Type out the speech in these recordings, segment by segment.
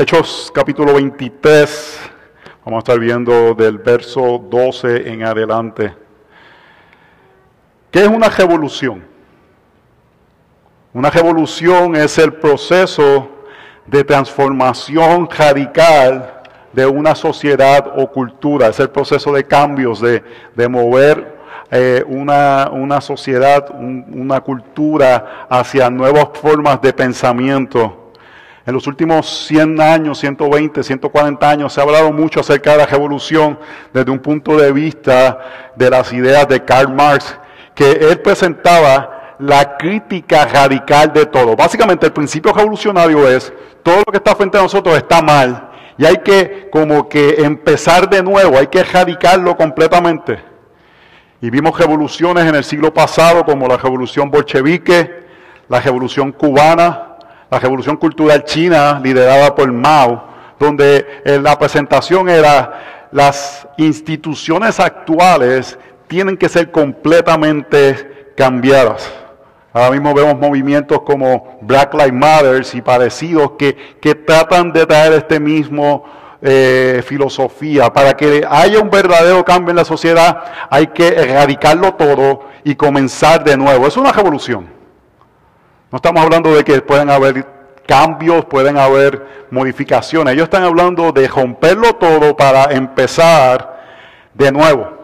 Hechos capítulo 23, vamos a estar viendo del verso 12 en adelante. ¿Qué es una revolución? Una revolución es el proceso de transformación radical de una sociedad o cultura, es el proceso de cambios, de, de mover eh, una, una, sociedad, una cultura hacia nuevas formas de pensamiento. En los últimos 100 años, 120, 140 años, se ha hablado mucho acerca de la revolución desde un punto de vista de las ideas de Karl Marx, que él presentaba la crítica radical de todo. Básicamente el principio revolucionario es, todo lo que está frente a nosotros está mal y hay que como que empezar de nuevo, hay que erradicarlo completamente. Y vimos revoluciones en el siglo pasado como la revolución bolchevique, la revolución cubana, la revolución cultural china liderada por Mao, donde eh, la presentación era las instituciones actuales tienen que ser completamente cambiadas. Ahora mismo vemos movimientos como Black Lives Matter y parecidos que, que tratan de traer este mismo eh, filosofía. Para que haya un verdadero cambio en la sociedad hay que erradicarlo todo y comenzar de nuevo. Es una revolución. No estamos hablando de que pueden haber cambios, pueden haber modificaciones. Ellos están hablando de romperlo todo para empezar de nuevo.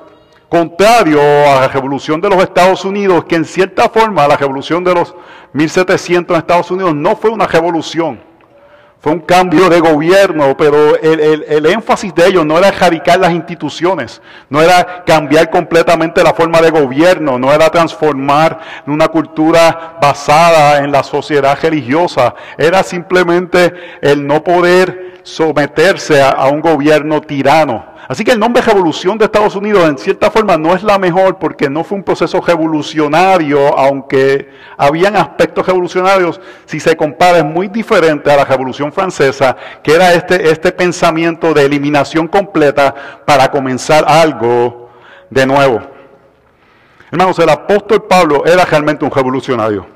Contrario a la revolución de los Estados Unidos, que en cierta forma la revolución de los 1700 en Estados Unidos no fue una revolución fue un cambio de gobierno, pero el, énfasis de ellos no era erradicar las instituciones, no era cambiar completamente la forma de gobierno, no era transformar una cultura basada en la sociedad religiosa, era simplemente el no poder someterse a un gobierno tirano. Así que el nombre revolución de Estados Unidos en cierta forma no es la mejor porque no fue un proceso revolucionario, aunque habían aspectos revolucionarios, si se compara es muy diferente a la revolución francesa, que era este, este pensamiento de eliminación completa para comenzar algo de nuevo. Hermanos, el apóstol Pablo era realmente un revolucionario,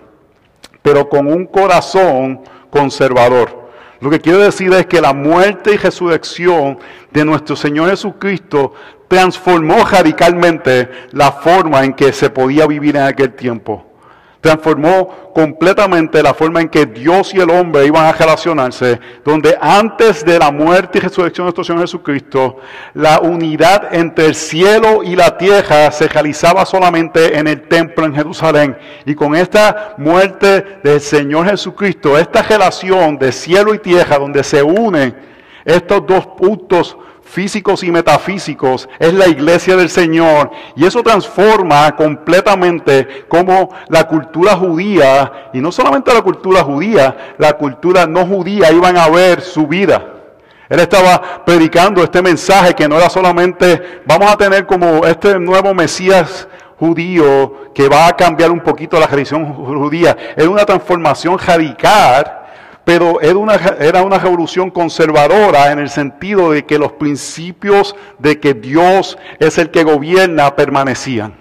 pero con un corazón conservador. Lo que quiero decir es que la muerte y resurrección de nuestro Señor Jesucristo transformó radicalmente la forma en que se podía vivir en aquel tiempo transformó completamente la forma en que Dios y el hombre iban a relacionarse, donde antes de la muerte y resurrección de nuestro Señor Jesucristo, la unidad entre el cielo y la tierra se realizaba solamente en el templo en Jerusalén. Y con esta muerte del Señor Jesucristo, esta relación de cielo y tierra, donde se unen estos dos puntos físicos y metafísicos, es la iglesia del Señor. Y eso transforma completamente como la cultura judía, y no solamente la cultura judía, la cultura no judía iban a ver su vida. Él estaba predicando este mensaje que no era solamente, vamos a tener como este nuevo Mesías judío que va a cambiar un poquito la religión judía. Es una transformación radical pero era una, revolución conservadora en el sentido de que los principios de que Dios es el que gobierna permanecían.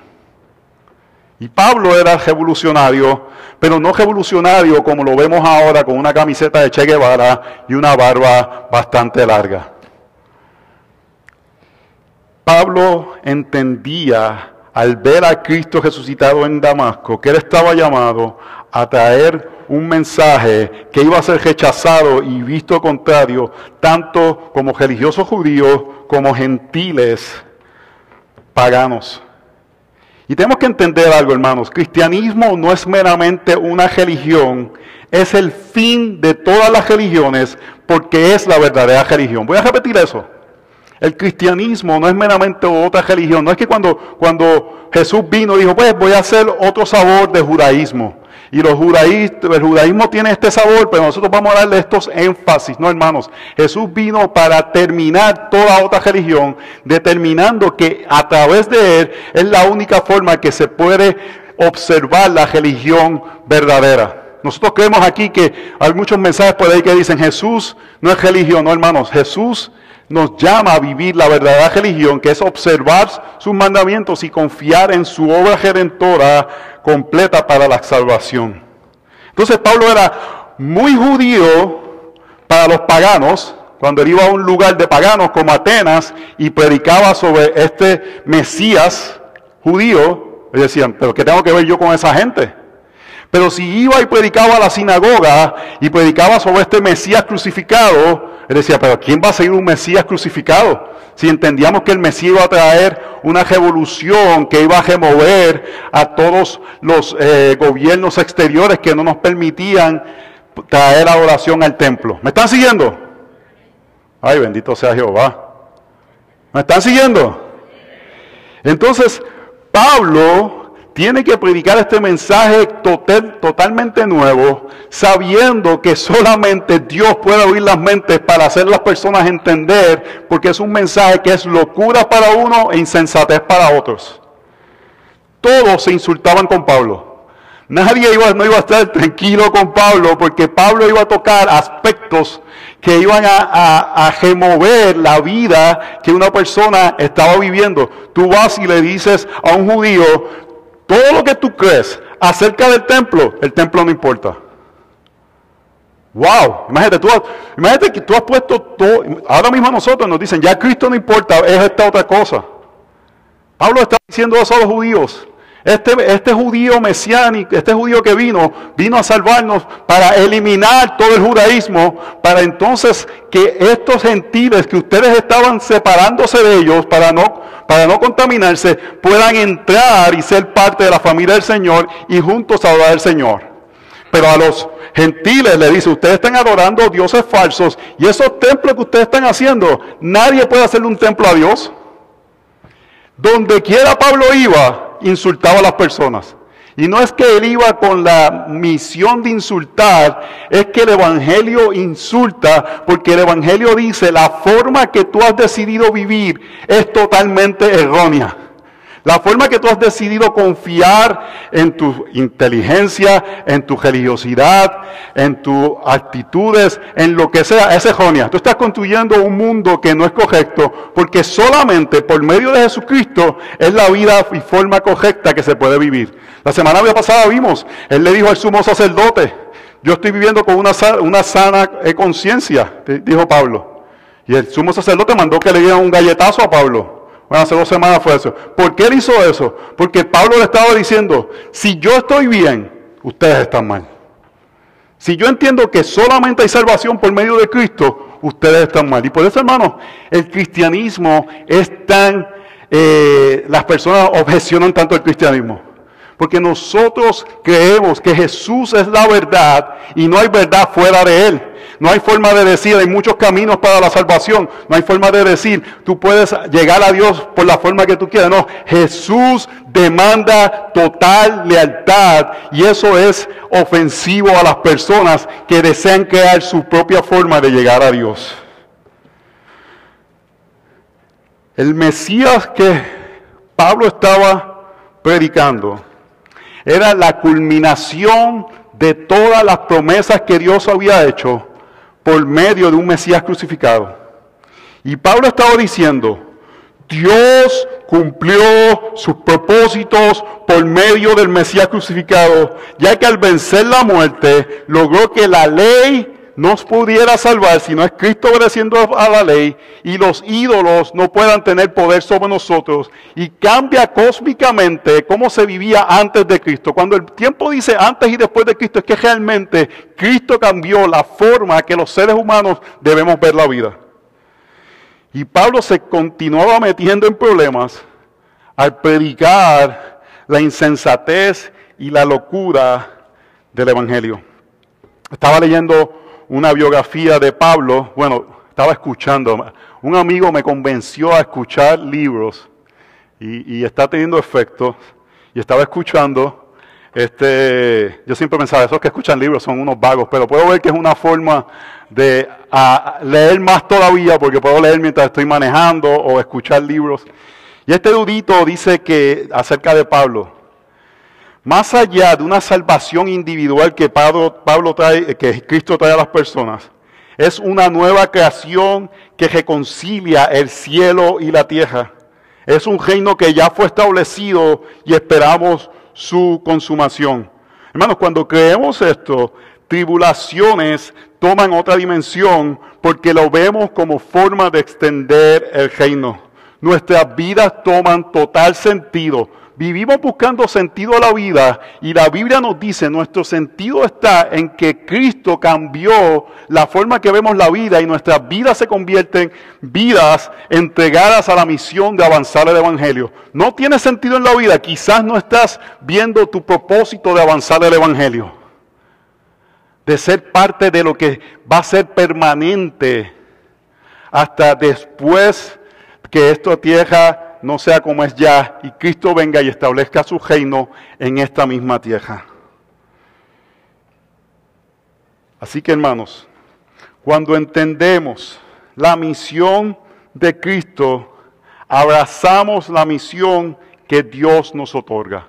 Y Pablo era revolucionario, pero no revolucionario como lo vemos ahora con una camiseta de Che Guevara y una barba bastante larga. Pablo entendía al ver a Cristo resucitado en Damasco que él estaba llamado a traer un mensaje que iba a ser rechazado y visto contrario, tanto como religiosos judíos como gentiles paganos. Y tenemos que entender algo, hermanos. Cristianismo no es meramente una religión, es el fin de todas las religiones porque es la verdadera religión. Voy a repetir eso. El cristianismo no es meramente otra religión. No es que cuando, cuando Jesús vino dijo, pues voy a hacer otro sabor de judaísmo. Y los judaístas, el judaísmo tiene este sabor, pero nosotros vamos a darle estos énfasis, no hermanos. Jesús vino para terminar toda otra religión, determinando que a través de él es la única forma que se puede observar la religión verdadera. Nosotros creemos aquí que hay muchos mensajes por ahí que dicen Jesús no es religión, no hermanos, Jesús nos llama a vivir la verdadera religión, que es observar sus mandamientos y confiar en su obra redentora completa para la salvación. Entonces Pablo era muy judío, para los paganos, cuando él iba a un lugar de paganos como Atenas y predicaba sobre este Mesías judío, ellos decían, pero ¿qué tengo que ver yo con esa gente? Pero si iba y predicaba a la sinagoga y predicaba sobre este Mesías crucificado, él decía, pero ¿quién va a seguir un Mesías crucificado? Si entendíamos que el Mesías iba a traer una revolución que iba a remover a todos los eh, gobiernos exteriores que no nos permitían traer adoración al templo. ¿Me están siguiendo? Ay, bendito sea Jehová. ¿Me están siguiendo? Entonces, Pablo tiene que predicar este mensaje total, totalmente nuevo, sabiendo que solamente Dios puede abrir las mentes para hacer las personas entender, porque es un mensaje que es locura para uno e insensatez para otros. Todos se insultaban con Pablo. Nadie iba, no iba a estar tranquilo con Pablo porque Pablo iba a tocar aspectos que iban a, a, remover la vida que una persona estaba viviendo. Tú vas y le dices a un judío, todo lo que tú crees acerca del templo, el templo no importa. Wow, imagínate, tú, imagínate que tú has puesto todo, ahora mismo a nosotros nos dicen, ya Cristo no importa, es esta otra cosa. Pablo está diciendo eso a los judíos. Este, este judío mesiánico, este judío que vino, vino a salvarnos para eliminar todo el judaísmo, para entonces que estos gentiles que ustedes estaban separándose de ellos para no, para no contaminarse, puedan entrar y ser parte de la familia del Señor y juntos adorar al Señor. Pero a los gentiles le dice, ustedes están adorando dioses falsos y esos templos que ustedes están haciendo, nadie puede hacerle un templo a Dios. Donde quiera Pablo iba, insultaba a las personas. Y no es que él iba con la misión de insultar, es que el Evangelio insulta, porque el Evangelio dice, la forma que tú has decidido vivir es totalmente errónea. La forma que tú has decidido confiar en tu inteligencia, en tu religiosidad, en tus actitudes, en lo que sea, es errónea. Tú estás construyendo un mundo que no es correcto, porque solamente por medio de Jesucristo es la vida y forma correcta que se puede vivir. La semana pasada vimos, él le dijo al sumo sacerdote, yo estoy viviendo con una, una sana conciencia, dijo Pablo. Y el sumo sacerdote mandó que le dieran un galletazo a Pablo. Bueno, hace dos semanas fue eso. ¿Por qué él hizo eso? Porque Pablo le estaba diciendo, si yo estoy bien, ustedes están mal. Si yo entiendo que solamente hay salvación por medio de Cristo, ustedes están mal. Y por eso, hermanos, el cristianismo es tan... Eh, las personas objecionan tanto el cristianismo. Porque nosotros creemos que Jesús es la verdad y no hay verdad fuera de Él. No hay forma de decir, hay muchos caminos para la salvación. No hay forma de decir, tú puedes llegar a Dios por la forma que tú quieras. No, Jesús demanda total lealtad y eso es ofensivo a las personas que desean crear su propia forma de llegar a Dios. El Mesías que Pablo estaba predicando era la culminación de todas las promesas que Dios había hecho por medio de un Mesías crucificado. Y Pablo estaba diciendo, Dios cumplió sus propósitos por medio del Mesías crucificado, ya que al vencer la muerte logró que la ley nos pudiera salvar si no es Cristo obedeciendo a la ley y los ídolos no puedan tener poder sobre nosotros y cambia cósmicamente cómo se vivía antes de Cristo. Cuando el tiempo dice antes y después de Cristo es que realmente Cristo cambió la forma que los seres humanos debemos ver la vida. Y Pablo se continuaba metiendo en problemas al predicar la insensatez y la locura del Evangelio. Estaba leyendo una biografía de Pablo, bueno, estaba escuchando, un amigo me convenció a escuchar libros y, está teniendo efecto, y estaba escuchando, este, yo siempre pensaba, esos que escuchan libros son unos vagos, pero puedo ver que es una forma de leer más todavía, porque puedo leer mientras estoy manejando o escuchar libros. Y este dudito dice que acerca de Pablo, más allá de una salvación individual que Pablo, Pablo trae, que Cristo trae a las personas, es una nueva creación que reconcilia el cielo y la tierra. Es un reino que ya fue establecido y esperamos su consumación. Hermanos, cuando creemos esto, tribulaciones toman otra dimensión porque lo vemos como forma de extender el reino. Nuestras vidas toman total sentido. Vivimos buscando sentido a la vida y la Biblia nos dice, nuestro sentido está en que Cristo cambió la forma que vemos la vida y nuestras vidas se convierten en vidas entregadas a la misión de avanzar el Evangelio. No tiene sentido en la vida, quizás no estás viendo tu propósito de avanzar el Evangelio de ser parte de lo que va a ser permanente hasta después que esta tierra no sea como es ya y Cristo venga y establezca su reino en esta misma tierra. Así que hermanos, cuando entendemos la misión de Cristo, abrazamos la misión que Dios nos otorga.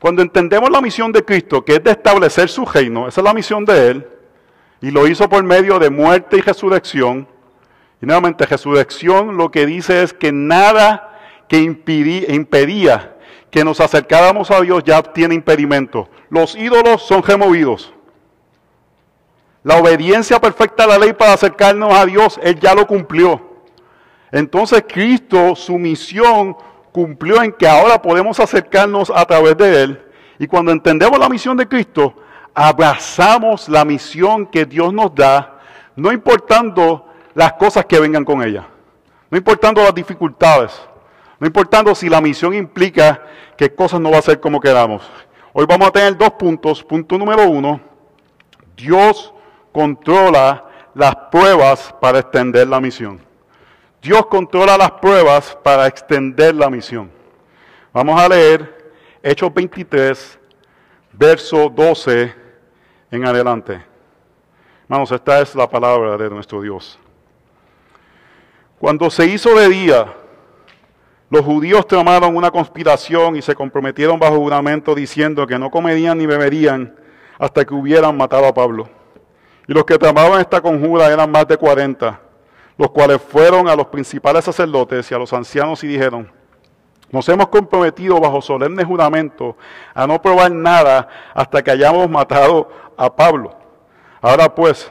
Cuando entendemos la misión de Cristo, que es de establecer su reino, esa es la misión de Él, y lo hizo por medio de muerte y resurrección. Y nuevamente, resurrección lo que dice es que nada que impedía, que nos acercáramos a Dios ya tiene impedimento. Los ídolos son removidos. La obediencia perfecta a la ley para acercarnos a Dios, Él ya lo cumplió. Entonces Cristo, su misión cumplió en que ahora podemos acercarnos a través de Él. Y cuando entendemos la misión de Cristo, abrazamos la misión que Dios nos da, no importando las cosas que vengan con ella, no importando las dificultades, no importando si la misión implica que cosas no va a ser como queramos. Hoy vamos a tener dos puntos. Punto número uno, Dios controla las pruebas para extender la misión. Dios controla las pruebas para extender la misión. Vamos a leer Hechos 23, verso 12 en adelante. Hermanos, esta es la palabra de nuestro Dios. Cuando se hizo de día, los judíos tramaron una conspiración y se comprometieron bajo juramento diciendo que no comerían ni beberían hasta que hubieran matado a Pablo. Y los que tramaban esta conjura eran más de cuarenta los cuales fueron a los principales sacerdotes y a los ancianos y dijeron, nos hemos comprometido bajo solemne juramento a no probar nada hasta que hayamos matado a Pablo. Ahora pues,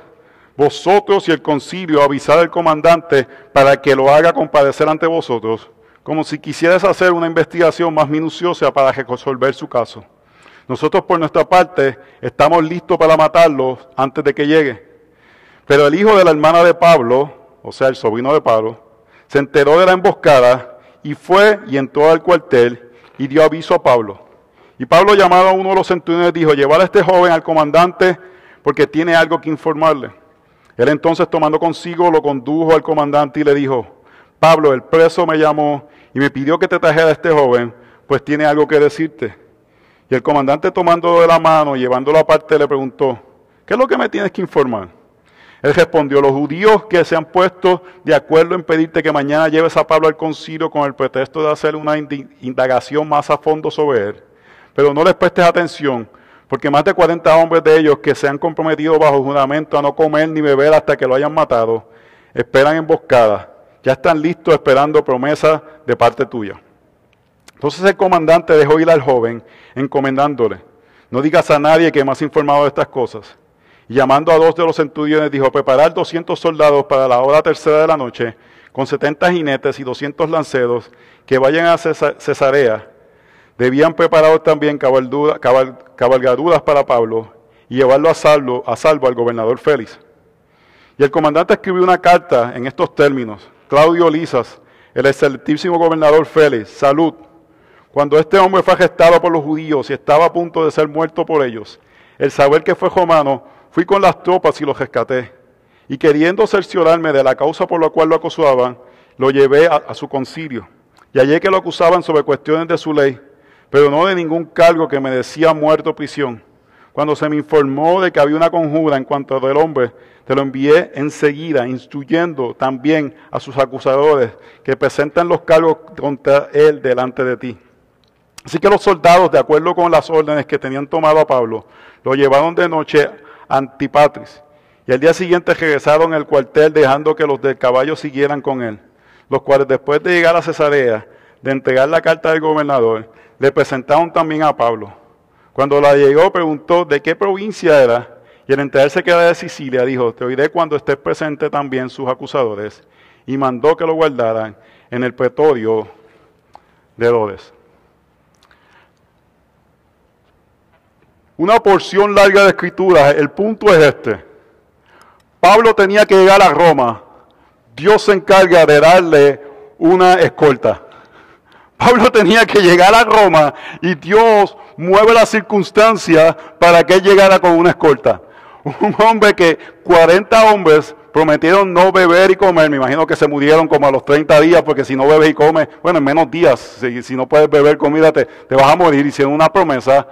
vosotros y el concilio avisad al comandante para que lo haga comparecer ante vosotros, como si quisieras hacer una investigación más minuciosa para resolver su caso. Nosotros por nuestra parte estamos listos para matarlo antes de que llegue. Pero el hijo de la hermana de Pablo, o sea, el sobrino de Pablo, se enteró de la emboscada y fue y entró al cuartel y dio aviso a Pablo. Y Pablo llamado a uno de los centuriones dijo, llevar a este joven al comandante porque tiene algo que informarle. Él entonces tomando consigo lo condujo al comandante y le dijo, Pablo, el preso me llamó y me pidió que te trajera a este joven, pues tiene algo que decirte. Y el comandante tomándolo de la mano y llevándolo aparte le preguntó, ¿qué es lo que me tienes que informar? Él respondió, los judíos que se han puesto de acuerdo en pedirte que mañana lleves a Pablo al concilio con el pretexto de hacer una indagación más a fondo sobre él. Pero no les prestes atención, porque más de 40 hombres de ellos que se han comprometido bajo juramento a no comer ni beber hasta que lo hayan matado, esperan emboscada. Ya están listos esperando promesa de parte tuya. Entonces el comandante dejó ir al joven, encomendándole, no digas a nadie que has informado de estas cosas llamando a dos de los centuriones, dijo, preparar 200 soldados para la hora tercera de la noche, con 70 jinetes y 200 lanceros, que vayan a Cesarea. Debían preparar también cabalgaduras para Pablo y llevarlo a salvo, a salvo al gobernador Félix. Y el comandante escribió una carta en estos términos. Claudio Lisas, el excelentísimo gobernador Félix, salud. Cuando este hombre fue arrestado por los judíos y estaba a punto de ser muerto por ellos, el saber que fue romano Fui con las tropas y lo rescaté. Y queriendo cerciorarme de la causa por la cual lo acusaban, lo llevé a, su concilio. Y hallé que lo acusaban sobre cuestiones de su ley, pero no de ningún cargo que me decía muerto o prisión. Cuando se me informó de que había una conjura en cuanto al hombre, te lo envié enseguida, instruyendo también a sus acusadores que presenten los cargos contra él delante de ti. Así que los soldados, de acuerdo con las órdenes que tenían tomado a Pablo, lo llevaron de noche Antipatris. Y al día siguiente regresaron al cuartel dejando que los del caballo siguieran con él, los cuales después de llegar a Cesarea, de entregar la carta del gobernador, le presentaron también a Pablo. Cuando la llegó preguntó de qué provincia era y al enterarse que era de Sicilia, dijo, te oiré cuando estés presente también sus acusadores, y mandó que lo guardaran en el pretorio de Herodes. Una porción larga de escritura, el punto es este. Pablo tenía que llegar a Roma, Dios se encarga de darle una escolta. Pablo tenía que llegar a Roma y Dios mueve las circunstancias para que él llegara con una escolta. Un hombre que 40 hombres prometieron no beber y comer, me imagino que se murieron como a los 30 días, porque si no bebes y comes, bueno, en menos días, si, no puedes beber comida, te, te, vas a morir, hicieron una promesa.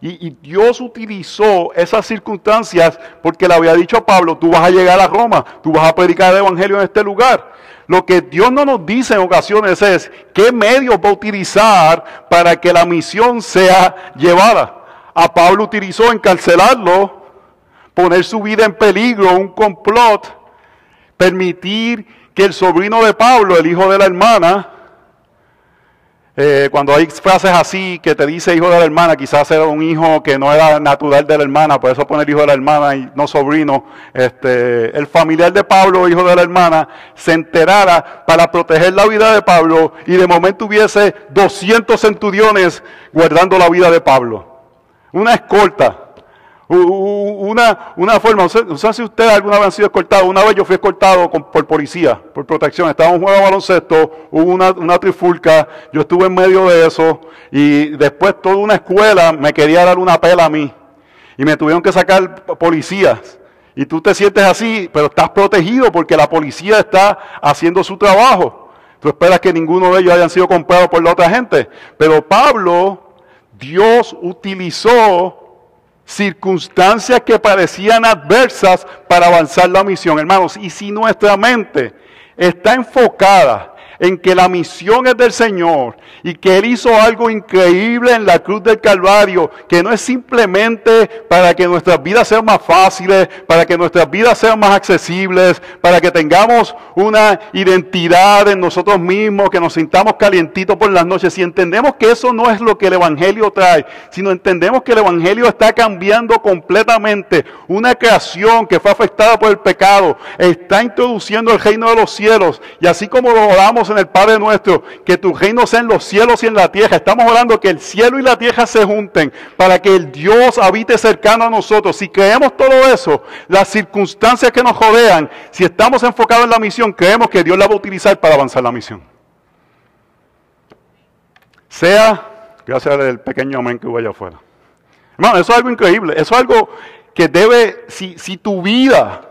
Y, y, Dios utilizó esas circunstancias porque le había dicho a Pablo, tú vas a llegar a Roma, tú vas a predicar el Evangelio en este lugar. Lo que Dios no nos dice en ocasiones es qué medios va a utilizar para que la misión sea llevada. A Pablo utilizó encarcelarlo, poner su vida en peligro, un complot, permitir que el sobrino de Pablo, el hijo de la hermana, eh, cuando hay frases así que te dice hijo de la hermana, quizás era un hijo que no era natural de la hermana, por eso poner hijo de la hermana y no sobrino. Este, el familiar de Pablo, hijo de la hermana, se enterara para proteger la vida de Pablo y de momento hubiese 200 centuriones guardando la vida de Pablo. Una escolta. Una, una forma, no sé si usted alguna vez ha sido escoltado. Una vez yo fui escoltado por policía, por protección. Estaba en un juego de baloncesto, hubo una, una trifulca, yo estuve en medio de eso y después toda una escuela me quería dar una pela a mí. Y me tuvieron que sacar policías. Y tú te sientes así, pero estás protegido porque la policía está haciendo su trabajo. Tú esperas que ninguno de ellos hayan sido comprados por la otra gente. Pero Pablo, Dios utilizó circunstancias que parecían adversas para avanzar la misión. Hermanos, y si nuestra mente está enfocada en que la misión es del Señor y que Él hizo algo increíble en la cruz del Calvario, que no es simplemente para que nuestras vidas sean más fáciles, para que nuestras vidas sean más accesibles, para que tengamos una identidad en nosotros mismos, que nos sintamos calientitos por las noches. Si entendemos que eso no es lo que el Evangelio trae, sino entendemos que el Evangelio está cambiando completamente una creación que fue afectada por el pecado, está introduciendo el reino de los cielos y así como lo oramos en el Padre nuestro, que tu reino sea en los cielos y en la tierra. Estamos orando que el cielo y la tierra se junten para que el Dios habite cercano a nosotros. Si creemos todo eso, las circunstancias que nos rodean, si estamos enfocados en la misión, creemos que Dios la va a utilizar para avanzar la misión. Sea, gracias al pequeño amén que hubo allá afuera. Hermano, eso es algo increíble. Eso es algo que debe, si, si tu vida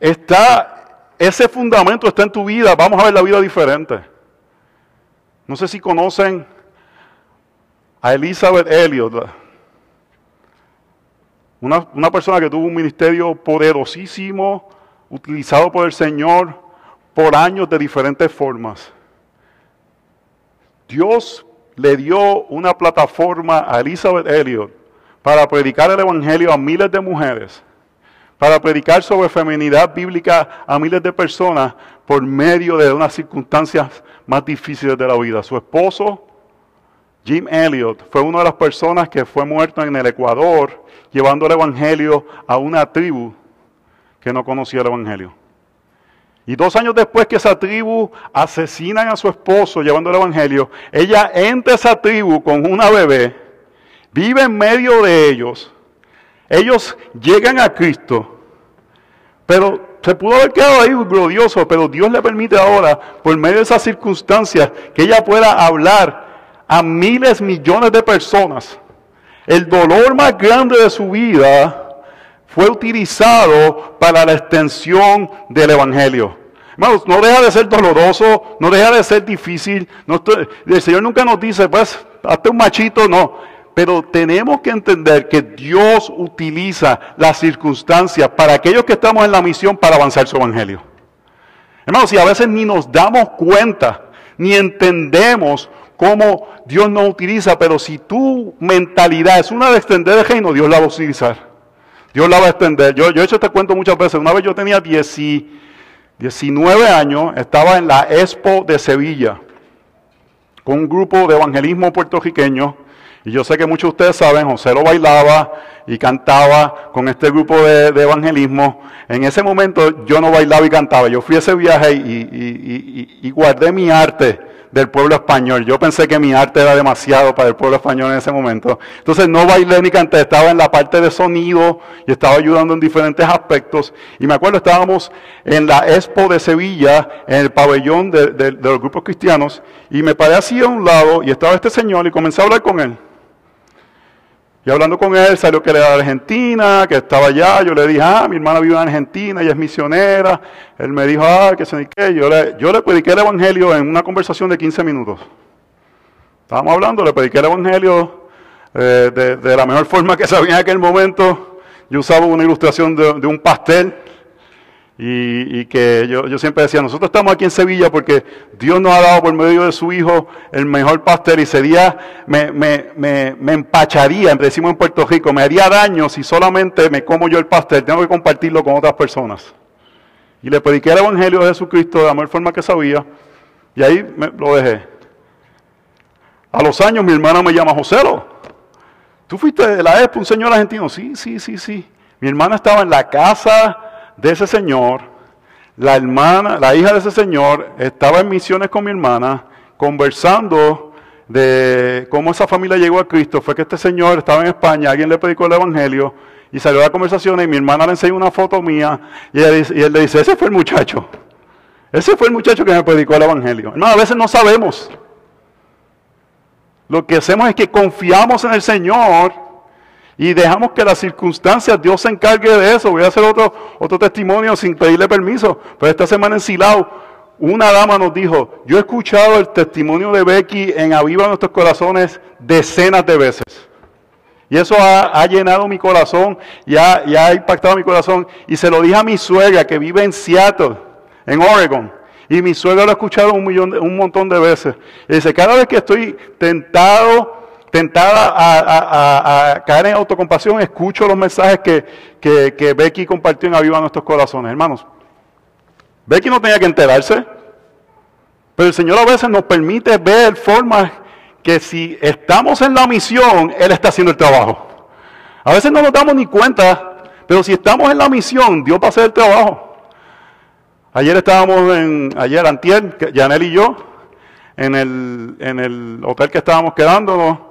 está ese fundamento está en tu vida, vamos a ver la vida diferente. No sé si conocen a Elizabeth Elliot, una, persona que tuvo un ministerio poderosísimo, utilizado por el Señor por años de diferentes formas. Dios le dio una plataforma a Elizabeth Elliot para predicar el Evangelio a miles de mujeres para predicar sobre feminidad bíblica a miles de personas por medio de unas circunstancias más difíciles de la vida. Su esposo, Jim Elliot, fue una de las personas que fue muerto en el Ecuador llevando el Evangelio a una tribu que no conocía el Evangelio. Y dos años después que esa tribu asesinan a su esposo llevando el Evangelio, ella entra a esa tribu con una bebé, vive en medio de ellos, ellos llegan a Cristo, pero se pudo haber quedado ahí glorioso, pero Dios le permite ahora, por medio de esas circunstancias, que ella pueda hablar a miles, millones de personas. El dolor más grande de su vida fue utilizado para la extensión del Evangelio. Hermanos, no deja de ser doloroso, no deja de ser difícil. el Señor nunca nos dice, pues, hazte un machito, no. Pero tenemos que entender que Dios utiliza las circunstancias para aquellos que estamos en la misión para avanzar su evangelio. Hermanos, si a veces ni nos damos cuenta, ni entendemos cómo Dios nos utiliza, pero si tu mentalidad es una de extender el reino, Dios la va a utilizar. Dios la va a extender. Yo, yo he hecho este cuento muchas veces. Una vez yo tenía 19 años, estaba en la Expo de Sevilla con un grupo de evangelismo puertorriqueño Y yo sé que muchos de ustedes saben, José lo bailaba y cantaba con este grupo de, evangelismo. En ese momento yo no bailaba y cantaba. Yo fui a ese viaje y guardé mi arte del pueblo español. Yo pensé que mi arte era demasiado para el pueblo español en ese momento. Entonces no bailé ni canté, estaba en la parte de sonido y estaba ayudando en diferentes aspectos. Y me acuerdo, estábamos en la Expo de Sevilla, en el pabellón de, los grupos cristianos, y me paré así a un lado y estaba este señor y comencé a hablar con él. Y hablando con él, salió que era de Argentina, que estaba allá. Yo le dije, ah, mi hermana vive en Argentina, ella es misionera. Él me dijo, ah, que se ni. Yo le, yo le prediqué el evangelio en una conversación de 15 minutos. Estábamos hablando, le prediqué el evangelio eh, de, la mejor forma que sabía en aquel momento. Yo usaba una ilustración de un pastel y, que yo, siempre decía, nosotros estamos aquí en Sevilla porque Dios nos ha dado por medio de su Hijo el mejor pastel y ese día me, me, me, me, empacharía, decimos en Puerto Rico, me haría daño si solamente me como yo el pastel, tengo que compartirlo con otras personas. Y le prediqué el Evangelio de Jesucristo de la mejor forma que sabía y ahí me, lo dejé. A los años mi hermana me llama Joselo. ¿Tú fuiste de la ESP, un señor argentino? Sí, sí, sí, sí. Mi hermana estaba en la casa de ese señor, la hermana, la hija de ese señor, estaba en misiones con mi hermana, conversando de cómo esa familia llegó a Cristo. Fue que este señor estaba en España, alguien le predicó el Evangelio y salió la conversación y mi hermana le enseñó una foto mía y, él le dice, ese fue el muchacho. Ese fue el muchacho que me predicó el Evangelio. No, a veces no sabemos. Lo que hacemos es que confiamos en el Señor y dejamos que las circunstancias, Dios se encargue de eso. Voy a hacer otro, otro testimonio sin pedirle permiso. Pero esta semana en Silao, una dama nos dijo, yo he escuchado el testimonio de Becky en Aviva Nuestros Corazones decenas de veces. Y eso ha, llenado mi corazón y ha, ha, impactado mi corazón. Y se lo dije a mi suegra que vive en Seattle, en Oregon. Y mi suegra lo ha escuchado un, millón, un montón de veces. Y dice, cada vez que estoy tentado tentada a, caer en autocompasión, escucho los mensajes que, que, Becky compartió en Aviva Nuestros Corazones. Hermanos, Becky no tenía que enterarse, pero el Señor a veces nos permite ver formas que si estamos en la misión, Él está haciendo el trabajo. A veces no nos damos ni cuenta, pero si estamos en la misión, Dios va a hacer el trabajo. Ayer estábamos en, ayer Antier, Janel y yo, en el, en el hotel que estábamos quedándonos,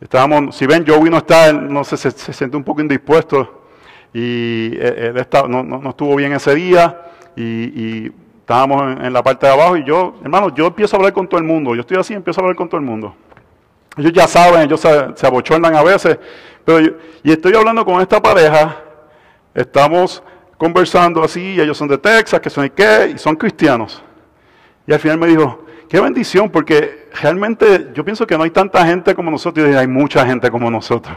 Estábamos, si ven, Joey no está, no sé, se, se siente un poco indispuesto y él, no, no, estuvo bien ese día y, estábamos en, la parte de abajo y yo, hermano, yo empiezo a hablar con todo el mundo, yo estoy así, empiezo a hablar con todo el mundo. Ellos ya saben, ellos se, abochornan a veces, pero y estoy hablando con esta pareja, estamos conversando así, ellos son de Texas, que son de qué, y son cristianos. Y al final me dijo, Qué bendición, porque realmente yo pienso que no hay tanta gente como nosotros y hay mucha gente como nosotros.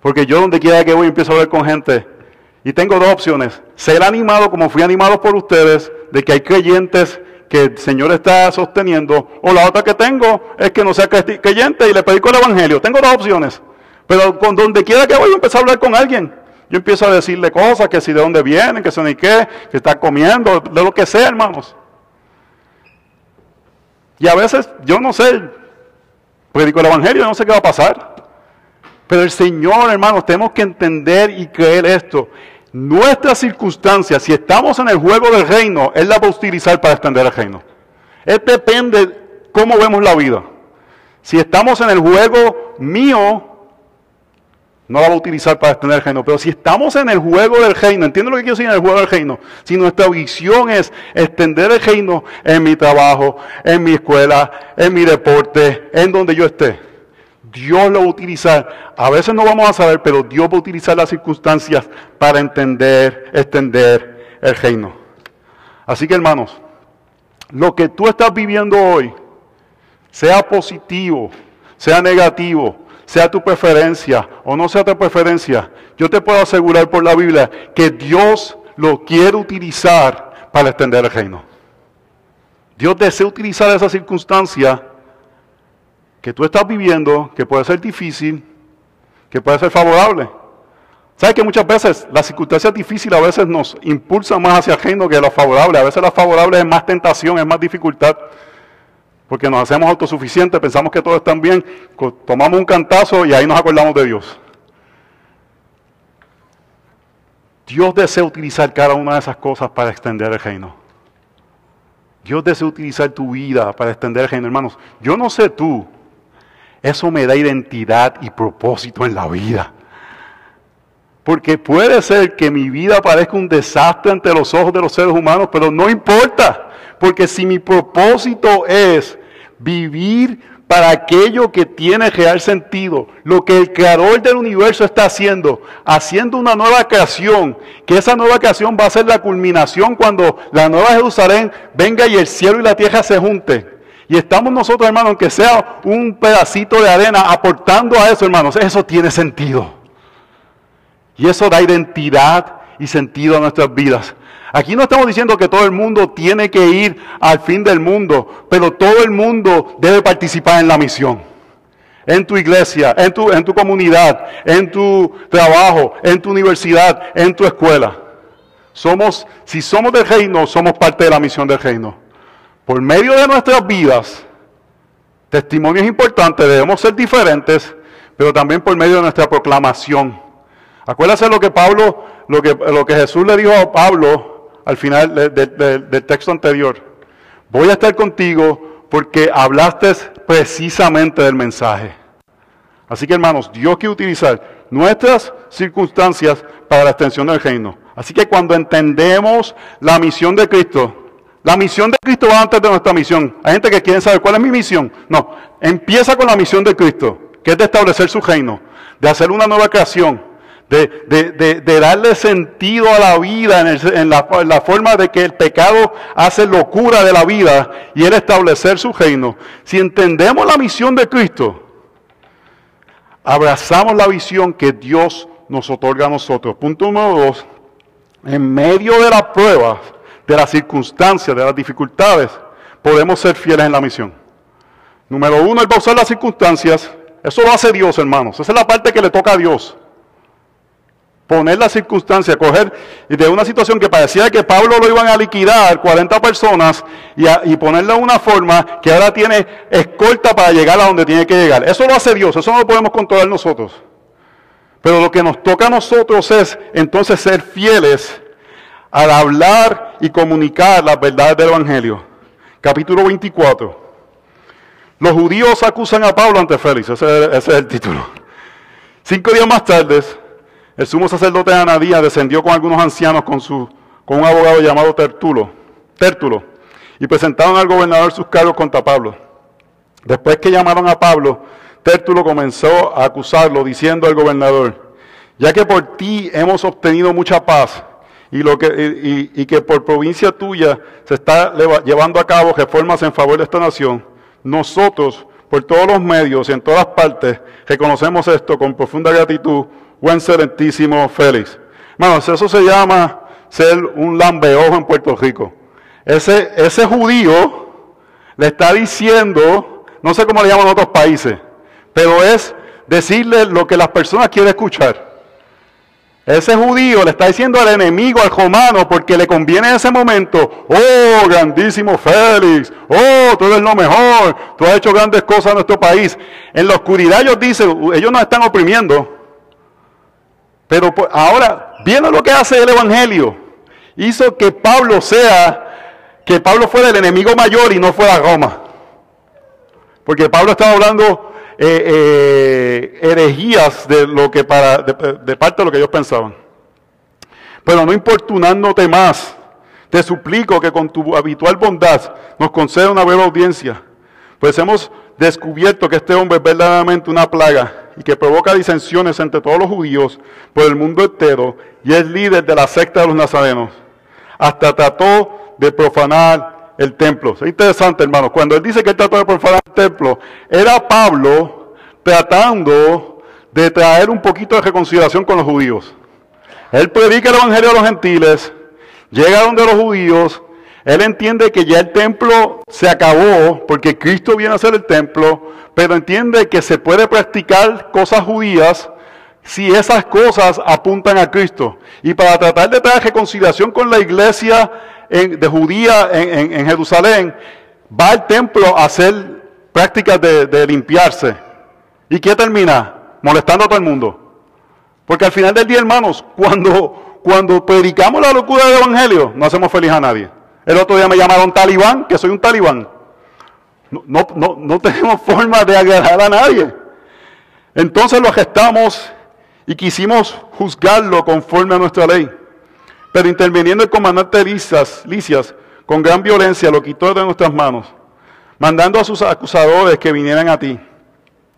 Porque yo donde quiera que voy empiezo a hablar con gente y tengo dos opciones. Ser animado como fui animado por ustedes, de que hay creyentes que el Señor está sosteniendo, o la otra que tengo es que no sea creyente y le predico el Evangelio. Tengo dos opciones. Pero con donde quiera que voy empiezo a hablar con alguien. Yo empiezo a decirle cosas, que si de dónde vienen, que son y qué, que está comiendo, de lo que sea, hermanos. Y a veces, yo no sé, predico el Evangelio, no sé qué va a pasar. Pero el Señor, hermanos, tenemos que entender y creer esto. Nuestras circunstancias, si estamos en el juego del reino, Él la va a utilizar para extender el reino. Es depende cómo vemos la vida. Si estamos en el juego mío, no la va a utilizar para extender el reino. Pero si estamos en el juego del reino, entiendo lo que quiero decir en el juego del reino. Si nuestra visión es extender el reino en mi trabajo, en mi escuela, en mi deporte, en donde yo esté, Dios lo va a utilizar. A veces no vamos a saber, pero Dios va a utilizar las circunstancias para entender, extender el reino. Así que hermanos, lo que tú estás viviendo hoy, sea positivo, sea negativo, sea tu preferencia o no sea tu preferencia, yo te puedo asegurar por la Biblia que Dios lo quiere utilizar para extender el reino. Dios desea utilizar esa circunstancia que tú estás viviendo, que puede ser difícil, que puede ser favorable. ¿Sabes que muchas veces las circunstancias difíciles a veces nos impulsan más hacia el reino que lo favorable? A veces lo favorable es más tentación, es más dificultad. Porque nos hacemos autosuficientes, pensamos que todo está bien, tomamos un cantazo y ahí nos acordamos de Dios. Dios desea utilizar cada una de esas cosas para extender el reino. Dios desea utilizar tu vida para extender el reino, hermanos. Yo no sé tú, eso me da identidad y propósito en la vida. Porque puede ser que mi vida parezca un desastre ante los ojos de los seres humanos, pero no importa. Porque si mi propósito es vivir para aquello que tiene real sentido, lo que el creador del universo está haciendo, haciendo una nueva creación, que esa nueva creación va a ser la culminación cuando la nueva Jerusalén venga y el cielo y la tierra se junten. Y estamos nosotros, hermanos, aunque sea un pedacito de arena, aportando a eso, hermanos, eso tiene sentido. Y eso da identidad y sentido a nuestras vidas. Aquí no estamos diciendo que todo el mundo tiene que ir al fin del mundo, pero todo el mundo debe participar en la misión. En tu iglesia, en tu, en tu comunidad, en tu trabajo, en tu universidad, en tu escuela. Somos, si somos del reino, somos parte de la misión del reino. Por medio de nuestras vidas, testimonios importantes, debemos ser diferentes, pero también por medio de nuestra proclamación Acuérdate lo que Pablo, lo que, lo que Jesús le dijo a Pablo al final del texto anterior. Voy a estar contigo porque hablaste precisamente del mensaje. Así que hermanos, Dios quiere utilizar nuestras circunstancias para la extensión del reino. Así que cuando entendemos la misión de Cristo, la misión de Cristo va antes de nuestra misión. Hay gente que quiere saber cuál es mi misión. No, empieza con la misión de Cristo, que es de establecer su reino, de hacer una nueva creación, de, darle sentido a la vida en, la, forma de que el pecado hace locura de la vida y el establecer su reino. Si entendemos la misión de Cristo, abrazamos la visión que Dios nos otorga a nosotros. Punto número dos, en medio de las pruebas, de las circunstancias, de las dificultades, podemos ser fieles en la misión. Número uno, el va las circunstancias. Eso lo hace Dios, hermanos. Esa es la parte que le toca a Dios poner la circunstancia, coger de una situación que parecía que Pablo lo iban a liquidar, 40 personas, y, y ponerla de una forma que ahora tiene escolta para llegar a donde tiene que llegar. Eso lo hace Dios, eso no lo podemos controlar nosotros. Pero lo que nos toca a nosotros es entonces ser fieles al hablar y comunicar las verdades del Evangelio. Capítulo 24. Los judíos acusan a Pablo ante Félix, ese, ese es el título. Cinco días más tarde, el sumo sacerdote Anadías descendió con algunos ancianos con, su, con un abogado llamado Tertulo, Tértulo y presentaron al gobernador sus cargos contra Pablo. Después que llamaron a Pablo, Tértulo comenzó a acusarlo diciendo al gobernador, ya que por ti hemos obtenido mucha paz y, lo que, y que por provincia tuya se está llevando a cabo reformas en favor de esta nación, nosotros por todos los medios y en todas partes reconocemos esto con profunda gratitud buen excelentísimo Félix. Hermanos, eso se llama ser un lambeojo en Puerto Rico. Ese, ese judío le está diciendo, no sé cómo le llaman en otros países, pero es decirle lo que las personas quieren escuchar. Ese judío le está diciendo al enemigo, al romano, porque le conviene en ese momento, oh, grandísimo Félix, oh, tú eres lo mejor, tú has hecho grandes cosas en nuestro país. En la oscuridad ellos dicen, ellos nos están oprimiendo, pero ahora, viendo lo que hace el Evangelio, hizo que Pablo sea, que Pablo fuera el enemigo mayor y no fuera Roma. Porque Pablo estaba hablando eh, eh, herejías de lo que para, de, parte de lo que ellos pensaban. Pero no importunándote más, te suplico que con tu habitual bondad nos conceda una buena audiencia, pues hemos descubierto que este hombre es verdaderamente una plaga y que provoca disensiones entre todos los judíos por el mundo entero y es líder de la secta de los nazarenos. Hasta trató de profanar el templo. Es interesante, hermano. Cuando él dice que él trató de profanar el templo, era Pablo tratando de traer un poquito de reconciliación con los judíos. Él predica el evangelio a los gentiles, llega donde los judíos, él entiende que ya el templo se acabó porque Cristo viene a ser el templo, pero entiende que se puede practicar cosas judías si esas cosas apuntan a Cristo. Y para tratar de traer reconciliación con la iglesia de judía en, Jerusalén, va al templo a hacer prácticas de, de limpiarse. ¿Y qué termina? Molestando a todo el mundo. Porque al final del día, hermanos, cuando, cuando predicamos la locura del Evangelio, no hacemos feliz a nadie. El otro día me llamaron talibán, que soy un talibán. No, no, no, no tenemos forma de agradar a nadie. Entonces lo gestamos y quisimos juzgarlo conforme a nuestra ley. Pero interviniendo el comandante Licias, Licias con gran violencia lo quitó de nuestras manos, mandando a sus acusadores que vinieran a ti.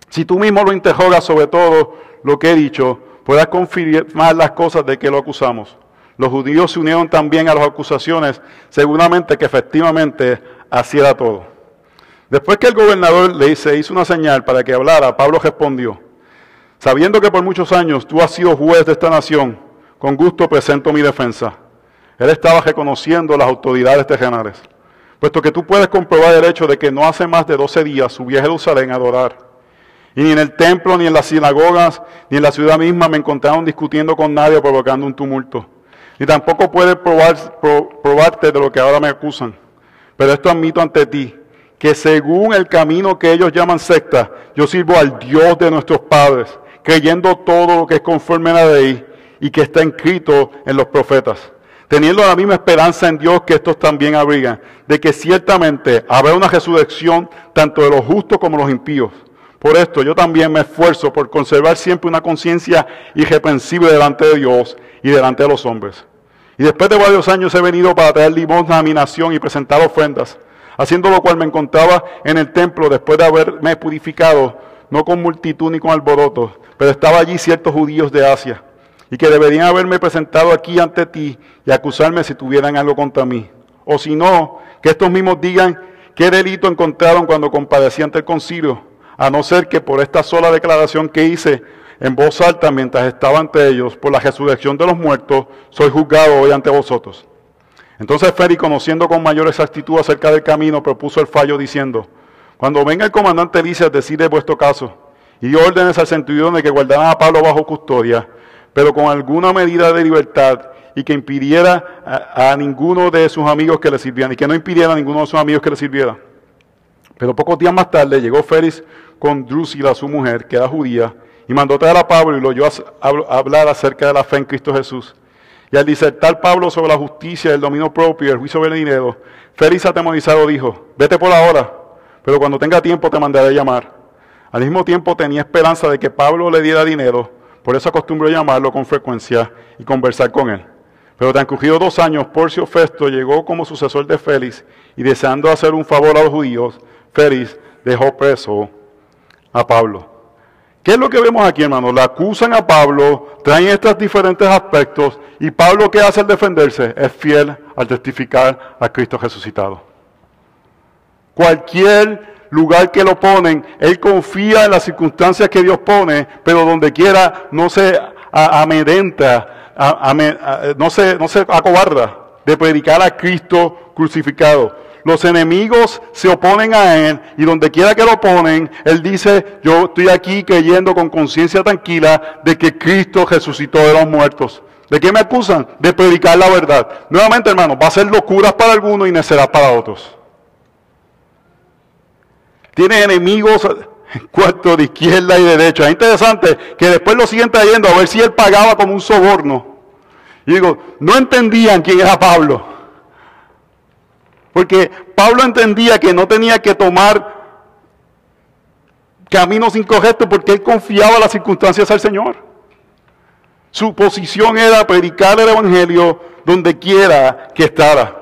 Si tú mismo lo interrogas sobre todo lo que he dicho, puedas confirmar las cosas de que lo acusamos. Los judíos se unieron también a las acusaciones, seguramente que efectivamente así era todo. Después que el gobernador le hizo, una señal para que hablara, Pablo respondió, sabiendo que por muchos años tú has sido juez de esta nación, con gusto presento mi defensa. Él estaba reconociendo las autoridades terrenales, puesto que tú puedes comprobar el hecho de que no hace más de 12 días subí a Jerusalén a adorar. Y ni en el templo, ni en las sinagogas, ni en la ciudad misma me encontraron discutiendo con nadie provocando un tumulto. Ni tampoco puedes probar, probarte de lo que ahora me acusan. Pero esto admito ante ti, que según el camino que ellos llaman secta, yo sirvo al Dios de nuestros padres, creyendo todo lo que es conforme a la ley y que está escrito en los profetas teniendo la misma esperanza en Dios que estos también abrigan, de que ciertamente habrá una resurrección tanto de los justos como de los impíos. Por esto yo también me esfuerzo por conservar siempre una conciencia irreprensible delante de Dios y delante de los hombres. Y después de varios años he venido para traer limosna a mi nación y presentar ofrendas, haciendo lo cual me encontraba en el templo después de haberme purificado, no con multitud ni con alboroto, pero estaba allí ciertos judíos de Asia y que deberían haberme presentado aquí ante ti y acusarme si tuvieran algo contra mí. O si no, que estos mismos digan qué delito encontraron cuando compadecí ante el concilio, a no ser que por esta sola declaración que hice en voz alta mientras estaba ante ellos, por la resurrección de los muertos, soy juzgado hoy ante vosotros. Entonces Feri, conociendo con mayor exactitud acerca del camino, propuso el fallo diciendo, cuando venga el comandante Licias, decide vuestro caso, y dio órdenes al centurión de que guardaran a Pablo bajo custodia, pero con alguna medida de libertad y que impidiera a, ninguno de sus amigos que le sirvieran, y que no impidiera a ninguno de sus amigos que le sirviera. Pero pocos días más tarde llegó Félix con Drusila, su mujer, que era judía, y mandó traer a Pablo y lo oyó hablar acerca de la fe en Cristo Jesús. Y al disertar Pablo sobre la justicia, el dominio propio y el juicio dinero, Félix atemorizado dijo, vete por ahora, pero cuando tenga tiempo te mandaré llamar. Al mismo tiempo tenía esperanza de que Pablo le diera dinero, por eso acostumbro llamarlo con frecuencia y conversar con él. Pero transcurridos dos años, Porcio Festo llegó como sucesor de Félix y deseando hacer un favor a los judíos, Félix dejó preso a Pablo. ¿Qué es lo que vemos aquí, hermano? Le acusan a Pablo, traen estos diferentes aspectos y Pablo, ¿qué hace al defenderse? Es fiel al testificar a Cristo resucitado. Cualquier lugar que lo ponen, él confía en las circunstancias que Dios pone, pero donde quiera no se amedenta, no, se, no se acobarda de predicar a Cristo crucificado. Los enemigos se oponen a Él y donde quiera que lo ponen, Él dice, yo estoy aquí creyendo con conciencia tranquila de que Cristo resucitó de los muertos. ¿De qué me acusan? De predicar la verdad. Nuevamente, hermano, va a ser locuras para algunos y necedad para otros. Tiene enemigos en cuarto de izquierda y derecha. Es interesante que después lo siguen trayendo a ver si él pagaba como un soborno. Y digo, no entendían quién era Pablo. Porque Pablo entendía que no tenía que tomar caminos incorrectos porque él confiaba las circunstancias al Señor. Su posición era predicar el Evangelio donde quiera que estara.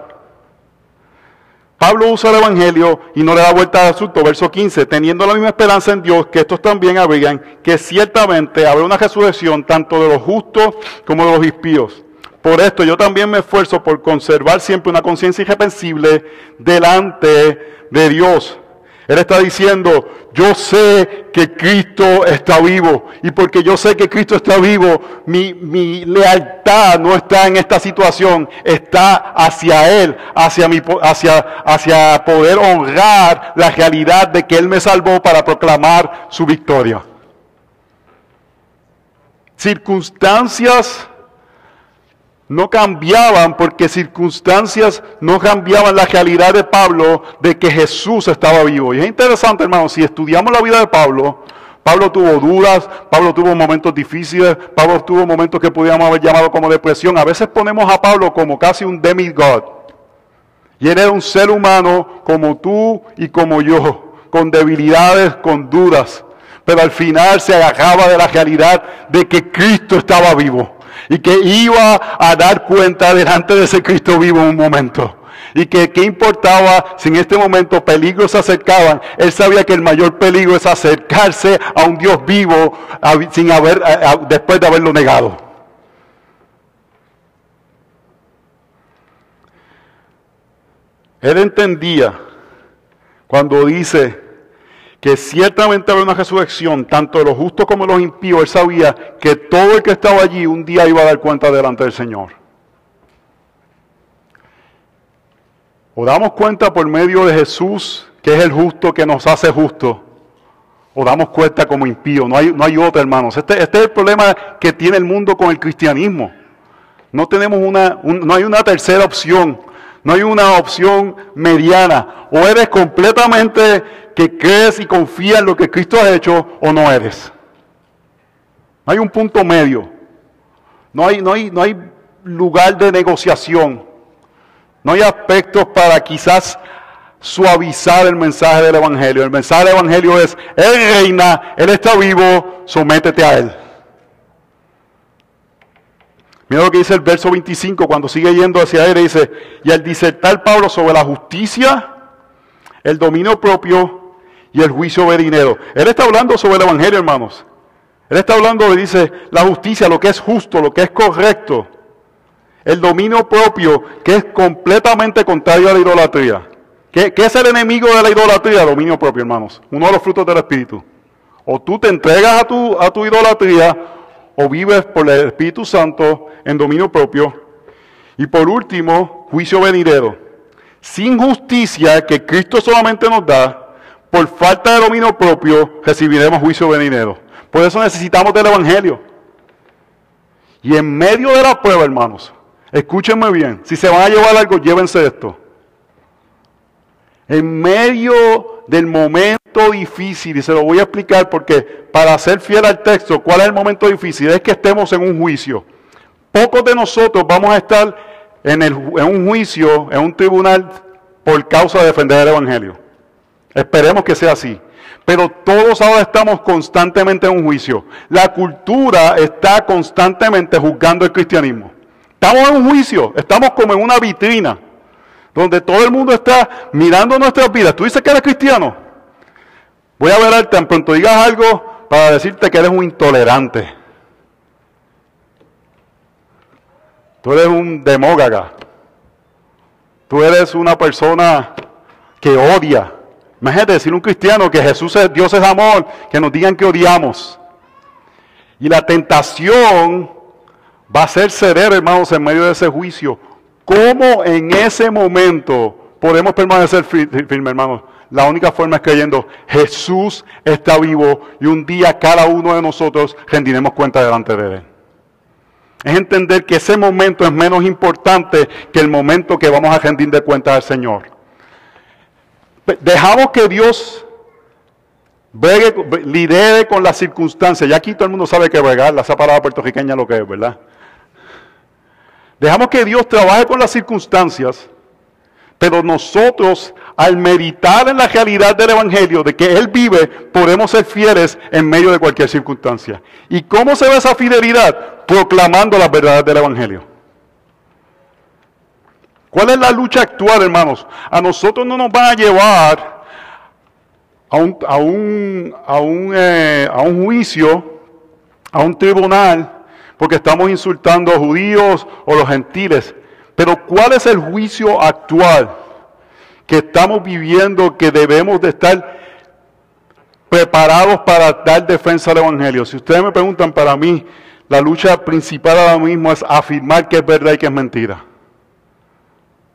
Pablo usa el Evangelio y no le da vuelta al asunto. Verso 15, teniendo la misma esperanza en Dios, que estos también abrigan, que ciertamente habrá una resurrección tanto de los justos como de los impíos. Por esto yo también me esfuerzo por conservar siempre una conciencia irrepensible delante de Dios. Él está diciendo, yo sé que Cristo está vivo. Y porque yo sé que Cristo está vivo, mi, lealtad no está en esta situación, está hacia Él, hacia, mi, hacia, hacia poder honrar la realidad de que Él me salvó para proclamar su victoria. Circunstancias no cambiaban porque circunstancias no cambiaban la realidad de Pablo de que Jesús estaba vivo. Y es interesante, hermano, si estudiamos la vida de Pablo, Pablo tuvo dudas, Pablo tuvo momentos difíciles, Pablo tuvo momentos que podríamos haber llamado como depresión. A veces ponemos a Pablo como casi un demigod. Y él era un ser humano como tú y como yo, con debilidades, con dudas. Pero al final se agarraba de la realidad de que Cristo estaba vivo y que iba a dar cuenta delante de ese Cristo vivo en un momento. Y que qué importaba si en este momento peligros se acercaban. Él sabía que el mayor peligro es acercarse a un Dios vivo sin haber, después de haberlo negado. Él entendía cuando dice, que ciertamente había una resurrección, tanto de los justos como de los impíos, él sabía que todo el que estaba allí un día iba a dar cuenta delante del Señor. O damos cuenta por medio de Jesús, que es el justo que nos hace justo, o damos cuenta como impío. No hay, no hay otra, hermanos. Este, este, es el problema que tiene el mundo con el cristianismo. No tenemos una, no hay una tercera opción. No hay una opción mediana. O eres completamente que crees y confías en lo que Cristo ha hecho o no eres. No hay un punto medio. No hay, no hay, no hay lugar de negociación. No hay aspectos para quizás suavizar el mensaje del Evangelio. El mensaje del Evangelio es, Él reina, Él está vivo, sométete a Él. Mira lo que dice el verso 25 cuando sigue yendo hacia él, dice, y al disertar Pablo sobre la justicia, el dominio propio y el juicio venidero. Él está hablando sobre el Evangelio, hermanos. Él está hablando, dice, la justicia, lo que es justo, lo que es correcto. El dominio propio, que es completamente contrario a la idolatría. ¿Qué, es el enemigo de la idolatría? Dominio propio, hermanos. Uno de los frutos del Espíritu. O tú te entregas a tu, a tu idolatría, o vives por el Espíritu Santo en dominio propio. Y por último, juicio venidero. Sin justicia que Cristo solamente nos da, por falta de dominio propio recibiremos juicio venidero. Por eso necesitamos del Evangelio. Y en medio de la prueba, hermanos, escúchenme bien, si se van a llevar algo, llévense esto. En medio del momento difícil, y se lo voy a explicar porque para ser fiel al texto, ¿cuál es el momento difícil? Es que estemos en un juicio. Pocos de nosotros vamos a estar en, en un juicio, en un tribunal, por causa de defender el Evangelio. Esperemos que sea así. Pero todos ahora estamos constantemente en un juicio. La cultura está constantemente juzgando el cristianismo. Estamos en un juicio, estamos como en una vitrina, donde todo el mundo está mirando nuestras vidas. Tú dices que eres cristiano. Voy a ver tan pronto digas algo para decirte que eres un intolerante. Tú eres un demógaga. Tú eres una persona que odia. Imagínate decir un cristiano que Jesús es Dios es amor, que nos digan que odiamos. Y la tentación va a ser ceder, hermanos, en medio de ese juicio. ¿Cómo en ese momento podemos permanecer firmes, hermanos? La única forma es creyendo, Jesús está vivo y un día cada uno de nosotros rendiremos cuenta delante de Él. Es entender que ese momento es menos importante que el momento que vamos a rendir de cuenta al Señor. Dejamos que Dios lidere con las circunstancias. Ya aquí todo el mundo sabe que bregar, la esa palabra puertorriqueña lo que es, ¿verdad? Dejamos que Dios trabaje con las circunstancias, pero nosotros, al meditar en la realidad del Evangelio, de que Él vive, podemos ser fieles en medio de cualquier circunstancia. ¿Y cómo se ve esa fidelidad? Proclamando las verdades del Evangelio. ¿Cuál es la lucha actual, hermanos? A nosotros no nos van a llevar a un, a un, a un, eh, a un juicio, a un tribunal, porque estamos insultando a judíos o los gentiles. Pero ¿cuál es el juicio actual que estamos viviendo que debemos de estar preparados para dar defensa al Evangelio? Si ustedes me preguntan, para mí, la lucha principal ahora mismo es afirmar que es verdad y que es mentira.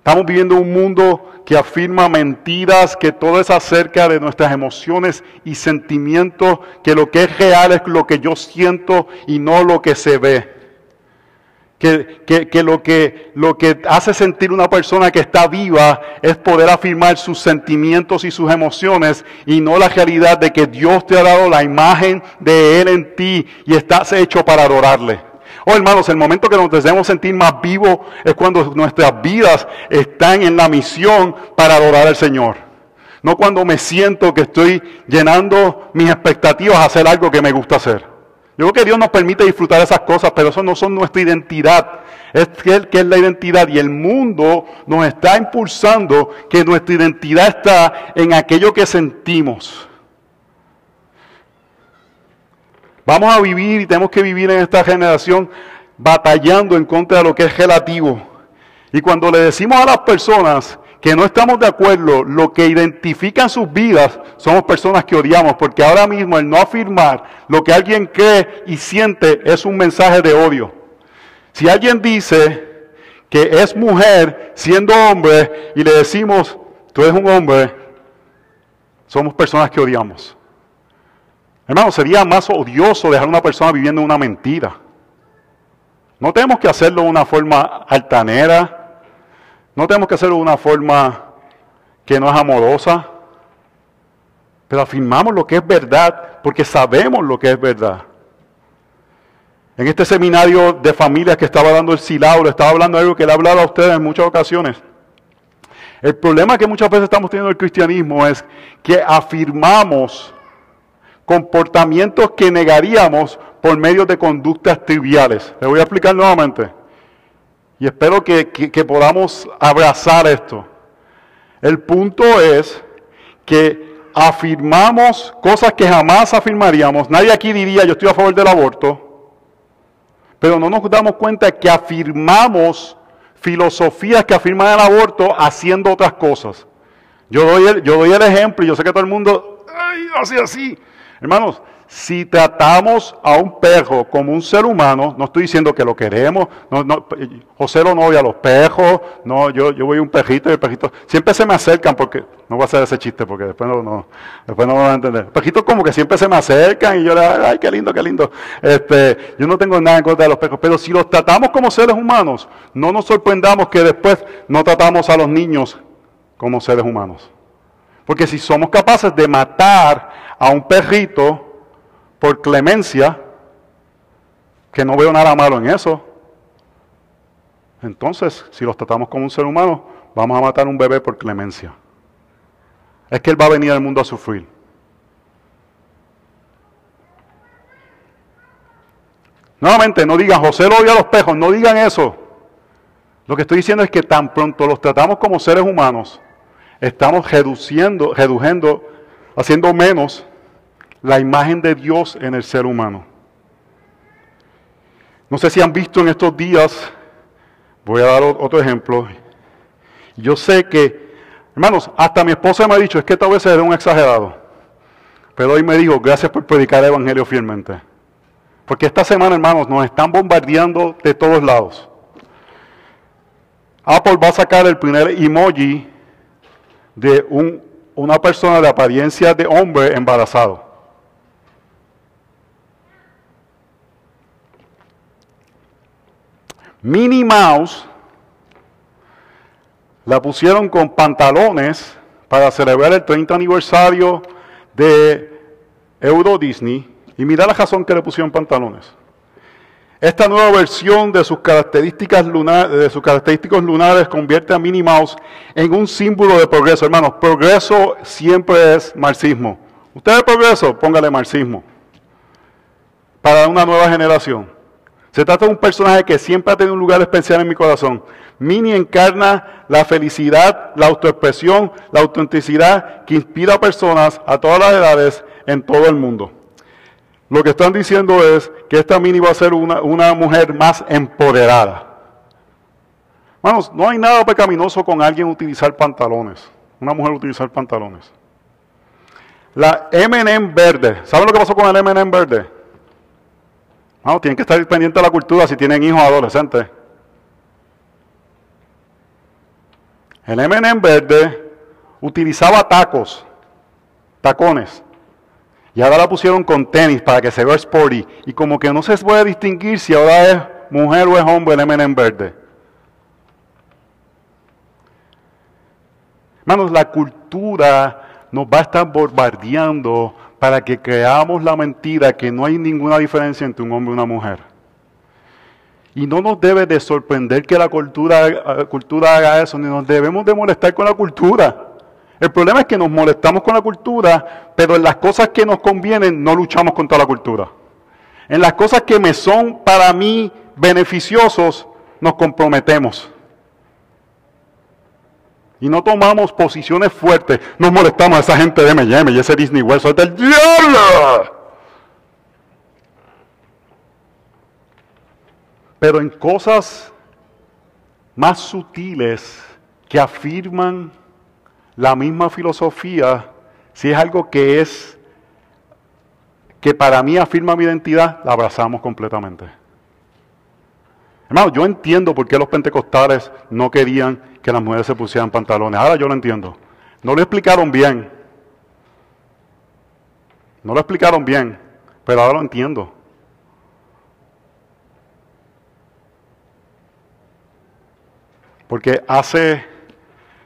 Estamos viviendo un mundo que afirma mentiras, que todo es acerca de nuestras emociones y sentimientos, que lo que es real es lo que yo siento y no lo que se ve. que, lo que lo que hace sentir una persona que está viva es poder afirmar sus sentimientos y sus emociones y no la realidad de que Dios te ha dado la imagen de Él en ti y estás hecho para adorarle. Oh hermanos, el momento que nos debemos sentir más vivos es cuando nuestras vidas están en la misión para adorar al Señor. No cuando me siento que estoy llenando mis expectativas a hacer algo que me gusta hacer. Yo creo que Dios nos permite disfrutar esas cosas, pero eso no son nuestra identidad. Es que es la identidad y el mundo nos está impulsando que nuestra identidad está en aquello que sentimos. Vamos a vivir y tenemos que vivir en esta generación batallando en contra de lo que es relativo. Y cuando le decimos a las personas que no estamos de acuerdo, lo que identifican sus vidas somos personas que odiamos, porque ahora mismo el no afirmar lo que alguien cree y siente es un mensaje de odio. Si alguien dice que es mujer siendo hombre y le decimos, tú eres un hombre, somos personas que odiamos. Hermano, sería más odioso dejar a una persona viviendo una mentira. No tenemos que hacerlo de una forma altanera, no tenemos que hacerlo de una forma que no es amorosa, pero afirmamos lo que es verdad porque sabemos lo que es verdad. En este seminario de familias que estaba dando el Silao, le estaba hablando algo que le he hablado a ustedes en muchas ocasiones. El problema que muchas veces estamos teniendo en el cristianismo es que afirmamos comportamientos que negaríamos por medio de conductas triviales. Le voy a explicar nuevamente. Y espero que, podamos abrazar esto. El punto es que afirmamos cosas que jamás afirmaríamos. Nadie aquí diría yo estoy a favor del aborto. Pero no nos damos cuenta que afirmamos filosofías que afirman el aborto haciendo otras cosas. Yo doy el, yo doy el ejemplo y yo sé que todo el mundo, ay, así, así. Hermanos, si tratamos a un perro como un ser humano, no estoy diciendo que lo queremos, no, no, José lo no odia a los perros, no, yo, yo voy a un perrito y el perrito, siempre se me acercan porque, no voy a hacer ese chiste porque después no, no después no van a entender. Perritos como que siempre se me acercan y yo le ay, qué lindo, qué lindo. Este, yo no tengo nada en contra de los perros, pero si los tratamos como seres humanos, no nos sorprendamos que después no tratamos a los niños como seres humanos. Porque si somos capaces de matar a un perrito, por clemencia, que no veo nada malo en eso. Entonces, si los tratamos como un ser humano, vamos a matar a un bebé por clemencia. Es que él va a venir al mundo a sufrir. Nuevamente, no digan, José lo odia a los pejos, no digan eso. Lo que estoy diciendo es que tan pronto los tratamos como seres humanos, estamos reduciendo, reduciendo, haciendo menos la imagen de Dios en el ser humano. No sé si han visto en estos días, voy a dar otro ejemplo. Yo sé que, hermanos, hasta mi esposa me ha dicho, es que tal vez eres un exagerado. Pero hoy me dijo, gracias por predicar el Evangelio fielmente. Porque esta semana, hermanos, nos están bombardeando de todos lados. Apple va a sacar el primer emoji de un, una persona de apariencia de hombre embarazado. Minnie Mouse la pusieron con pantalones para celebrar el 30 aniversario de Euro Disney. Y mira la razón que le pusieron pantalones. Esta nueva versión de sus características lunares, de sus característicos lunares convierte a Minnie Mouse en un símbolo de progreso. Hermanos, progreso siempre es marxismo. Usted es progreso, póngale marxismo. Para una nueva generación. Se trata de un personaje que siempre ha tenido un lugar especial en mi corazón. Mini encarna la felicidad, la autoexpresión, la autenticidad que inspira a personas a todas las edades en todo el mundo. Lo que están diciendo es que esta Mini va a ser una, una mujer más empoderada. Hermanos, no hay nada pecaminoso con alguien utilizar pantalones. Una mujer utilizar pantalones. La M&M verde. ¿Saben lo que pasó con el M&M verde? No, tienen que estar pendientes de la cultura si tienen hijos adolescentes. El M&M verde utilizaba tacos, tacones, y ahora la pusieron con tenis para que se vea sporty. Y como que no se puede distinguir si ahora es mujer o es hombre el en verde. Hermanos, la cultura nos va a estar bombardeando para que creamos la mentira que no hay ninguna diferencia entre un hombre y una mujer. Y no nos debe de sorprender que la cultura, eh, cultura haga eso, ni nos debemos de molestar con la cultura. El problema es que nos molestamos con la cultura, pero en las cosas que nos convienen no luchamos contra la cultura. En las cosas que me son para mí beneficiosos, nos comprometemos y no tomamos posiciones fuertes, nos molestamos a esa gente de M&M y ese Disney World, es del diablo. Pero en cosas más sutiles que afirman la misma filosofía, si es algo que es, que para mí afirma mi identidad, la abrazamos completamente. Hermano, yo entiendo por qué los pentecostales no querían que las mujeres se pusieran pantalones. Ahora yo lo entiendo. No lo explicaron bien. No lo explicaron bien, pero ahora lo entiendo. Porque hace,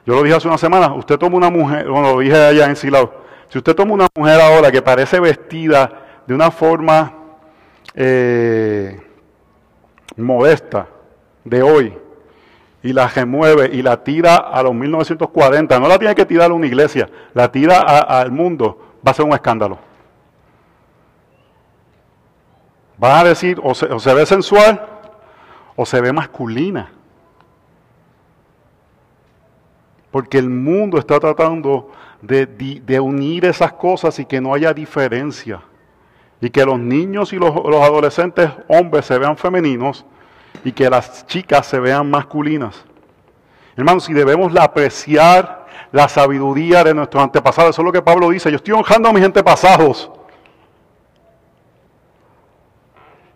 yo lo dije hace una semana, usted toma una mujer, bueno, lo dije allá en Silao, si usted toma una mujer ahora que parece vestida de una forma eh, modesta de hoy, y la remueve y la tira a los 1940, no la tiene que tirar a una iglesia, la tira al mundo, va a ser un escándalo. Van a decir, o se, ve sensual o se ve masculina. Porque el mundo está tratando de, unir esas cosas y que no haya diferencia. Y que los niños y los adolescentes hombres se vean femeninos y que las chicas se vean masculinas. Hermanos, si debemos apreciar la sabiduría de nuestros antepasados, eso es lo que Pablo dice, yo estoy honrando a mis antepasados.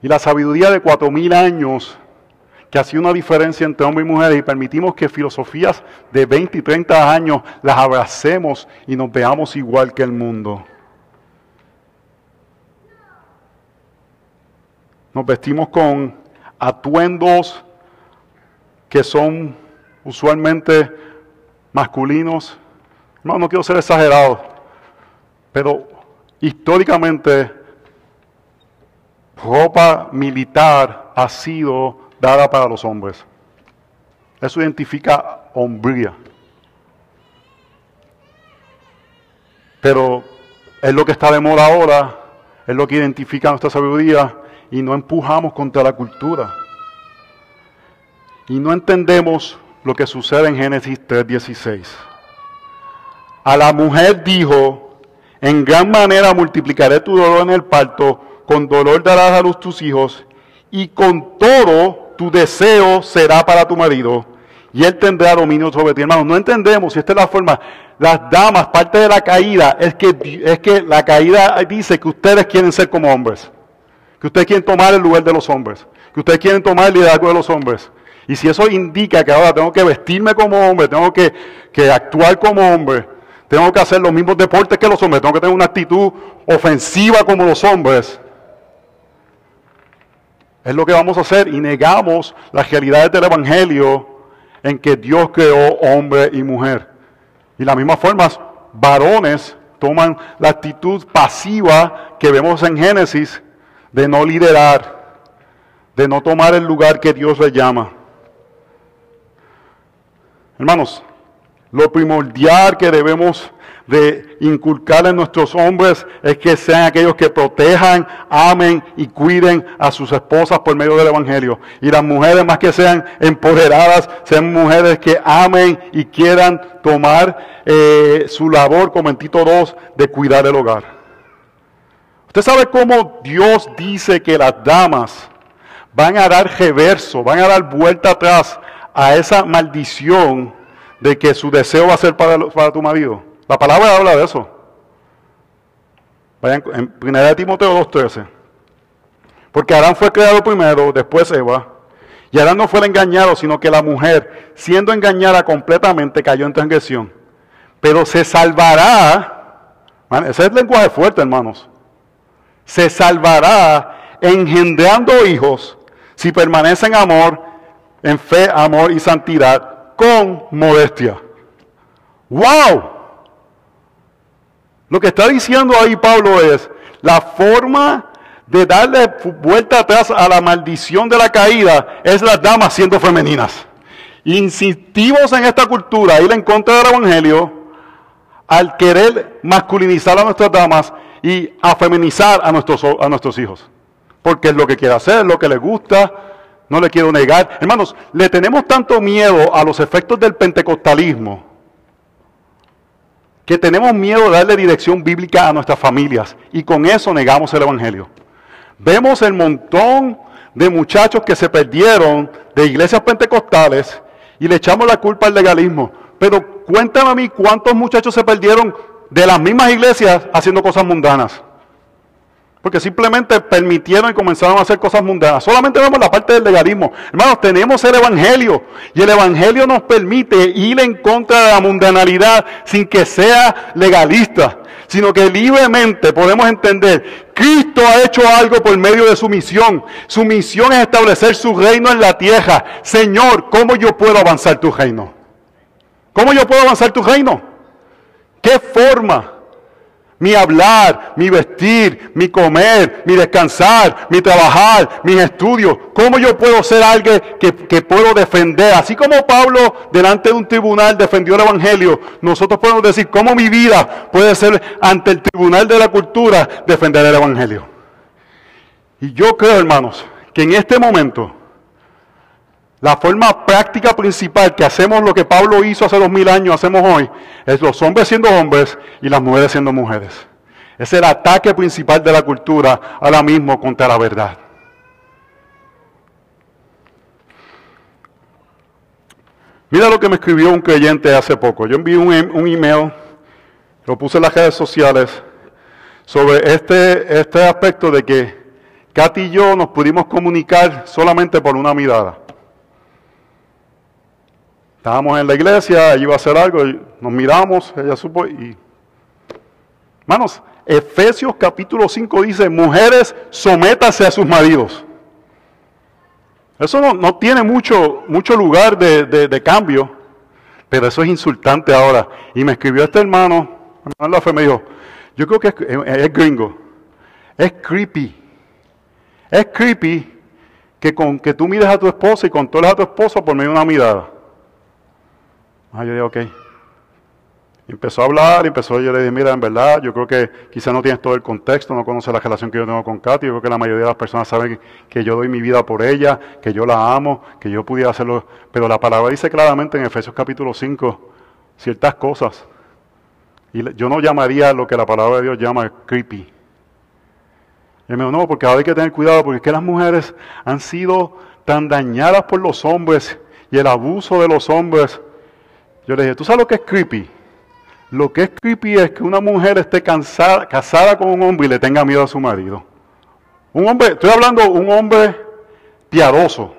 Y la sabiduría de cuatro mil años, que hacía una diferencia entre hombres y mujeres, y permitimos que filosofías de 20 y 30 años las abracemos y nos veamos igual que el mundo. Nos vestimos con atuendos que son usualmente masculinos. No, no quiero ser exagerado, pero históricamente ropa militar ha sido dada para los hombres. Eso identifica hombría. Pero es lo que está de moda ahora, es lo que identifica nuestra sabiduría y no empujamos contra la cultura. Y no entendemos lo que sucede en Génesis 3:16. A la mujer dijo, en gran manera multiplicaré tu dolor en el parto, con dolor darás a luz tus hijos, y con todo tu deseo será para tu marido, y él tendrá dominio sobre ti. Hermano, no entendemos, si esta es la forma, las damas, parte de la caída, es que, es que la caída dice que ustedes quieren ser como hombres que ustedes quieren tomar el lugar de los hombres, que ustedes quieren tomar el liderazgo de los hombres. Y si eso indica que ahora tengo que vestirme como hombre, tengo que, actuar como hombre, tengo que hacer los mismos deportes que los hombres, tengo que tener una actitud ofensiva como los hombres, es lo que vamos a hacer y negamos las realidades del Evangelio en que Dios creó hombre y mujer. Y de la misma forma, varones toman la actitud pasiva que vemos en Génesis de no liderar, de no tomar el lugar que Dios le llama. Hermanos, lo primordial que debemos de inculcar en nuestros hombres es que sean aquellos que protejan, amen y cuiden a sus esposas por medio del Evangelio. Y las mujeres más que sean empoderadas, sean mujeres que amen y quieran tomar eh, su labor como en Tito 2 de cuidar el hogar. Usted sabe cómo Dios dice que las damas van a dar reverso, van a dar vuelta atrás a esa maldición de que su deseo va a ser para, tu marido. La palabra habla de eso. Vayan en 1 Timoteo 2.13. Porque Adán fue creado primero, después Eva. Y Adán no fue engañado, sino que la mujer, siendo engañada completamente, cayó en transgresión. Pero se salvará. ese es el lenguaje fuerte, hermanos se salvará engendrando hijos si permanece en amor, en fe, amor y santidad, con modestia. ¡Wow! Lo que está diciendo ahí Pablo es, la forma de darle vuelta atrás a la maldición de la caída es las damas siendo femeninas. Insistimos en esta cultura, ir en contra del Evangelio, al querer masculinizar a nuestras damas y afeminizar a nuestros, a nuestros hijos. Porque es lo que quiere hacer, es lo que le gusta, no le quiero negar. Hermanos, le tenemos tanto miedo a los efectos del pentecostalismo que tenemos miedo de darle dirección bíblica a nuestras familias y con eso negamos el Evangelio. Vemos el montón de muchachos que se perdieron de iglesias pentecostales y le echamos la culpa al legalismo. Pero cuéntame a mí cuántos muchachos se perdieron de las mismas iglesias haciendo cosas mundanas. Porque simplemente permitieron y comenzaron a hacer cosas mundanas. Solamente vemos la parte del legalismo. Hermanos, tenemos el Evangelio. Y el Evangelio nos permite ir en contra de la mundanalidad sin que sea legalista. Sino que libremente podemos entender, Cristo ha hecho algo por medio de su misión. Su misión es establecer su reino en la tierra. Señor, ¿cómo yo puedo avanzar tu reino? ¿Cómo yo puedo avanzar tu reino? ¿Qué forma? Mi hablar, mi vestir, mi comer, mi descansar, mi trabajar, mis estudios. ¿Cómo yo puedo ser alguien que, que, puedo defender? Así como Pablo delante de un tribunal defendió el Evangelio, nosotros podemos decir cómo mi vida puede ser ante el tribunal de la cultura defender el Evangelio. Y yo creo, hermanos, que en este momento la forma práctica principal que hacemos lo que Pablo hizo hace dos mil años, hacemos hoy, es los hombres siendo hombres y las mujeres siendo mujeres. Es el ataque principal de la cultura ahora mismo contra la verdad. Mira lo que me escribió un creyente hace poco. Yo envié un, un email, lo puse en las redes sociales, sobre este, este aspecto de que Katy y yo nos pudimos comunicar solamente por una mirada. Estábamos en la iglesia, iba a hacer algo, nos miramos, ella supo y... Hermanos, Efesios capítulo 5 dice, mujeres, sométase a sus maridos. Eso no, tiene mucho, mucho lugar de, de, cambio, pero eso es insultante ahora. Y me escribió este hermano, hermano la fe, me dijo, yo creo que es, es gringo, es creepy. Es creepy que con que tú mires a tu esposa y controles a tu esposa por medio de una mirada. Ah, yo dije, ok. Empezó a hablar, empezó, yo le dije, mira, en verdad, yo creo que quizás no tienes todo el contexto, no conoces la relación que yo tengo con Katy, yo creo que la mayoría de las personas saben que yo doy mi vida por ella, que yo la amo, que yo pudiera hacerlo, pero la palabra dice claramente en Efesios capítulo 5 ciertas cosas. Y yo no llamaría lo que la palabra de Dios llama creepy. Y me dijo, no, porque ahora hay que tener cuidado, porque es que las mujeres han sido tan dañadas por los hombres y el abuso de los hombres yo le dije, ¿tú sabes lo que es creepy? Lo que es creepy es que una mujer esté cansada, casada con un hombre y le tenga miedo a su marido. Un hombre, estoy hablando un hombre piadoso.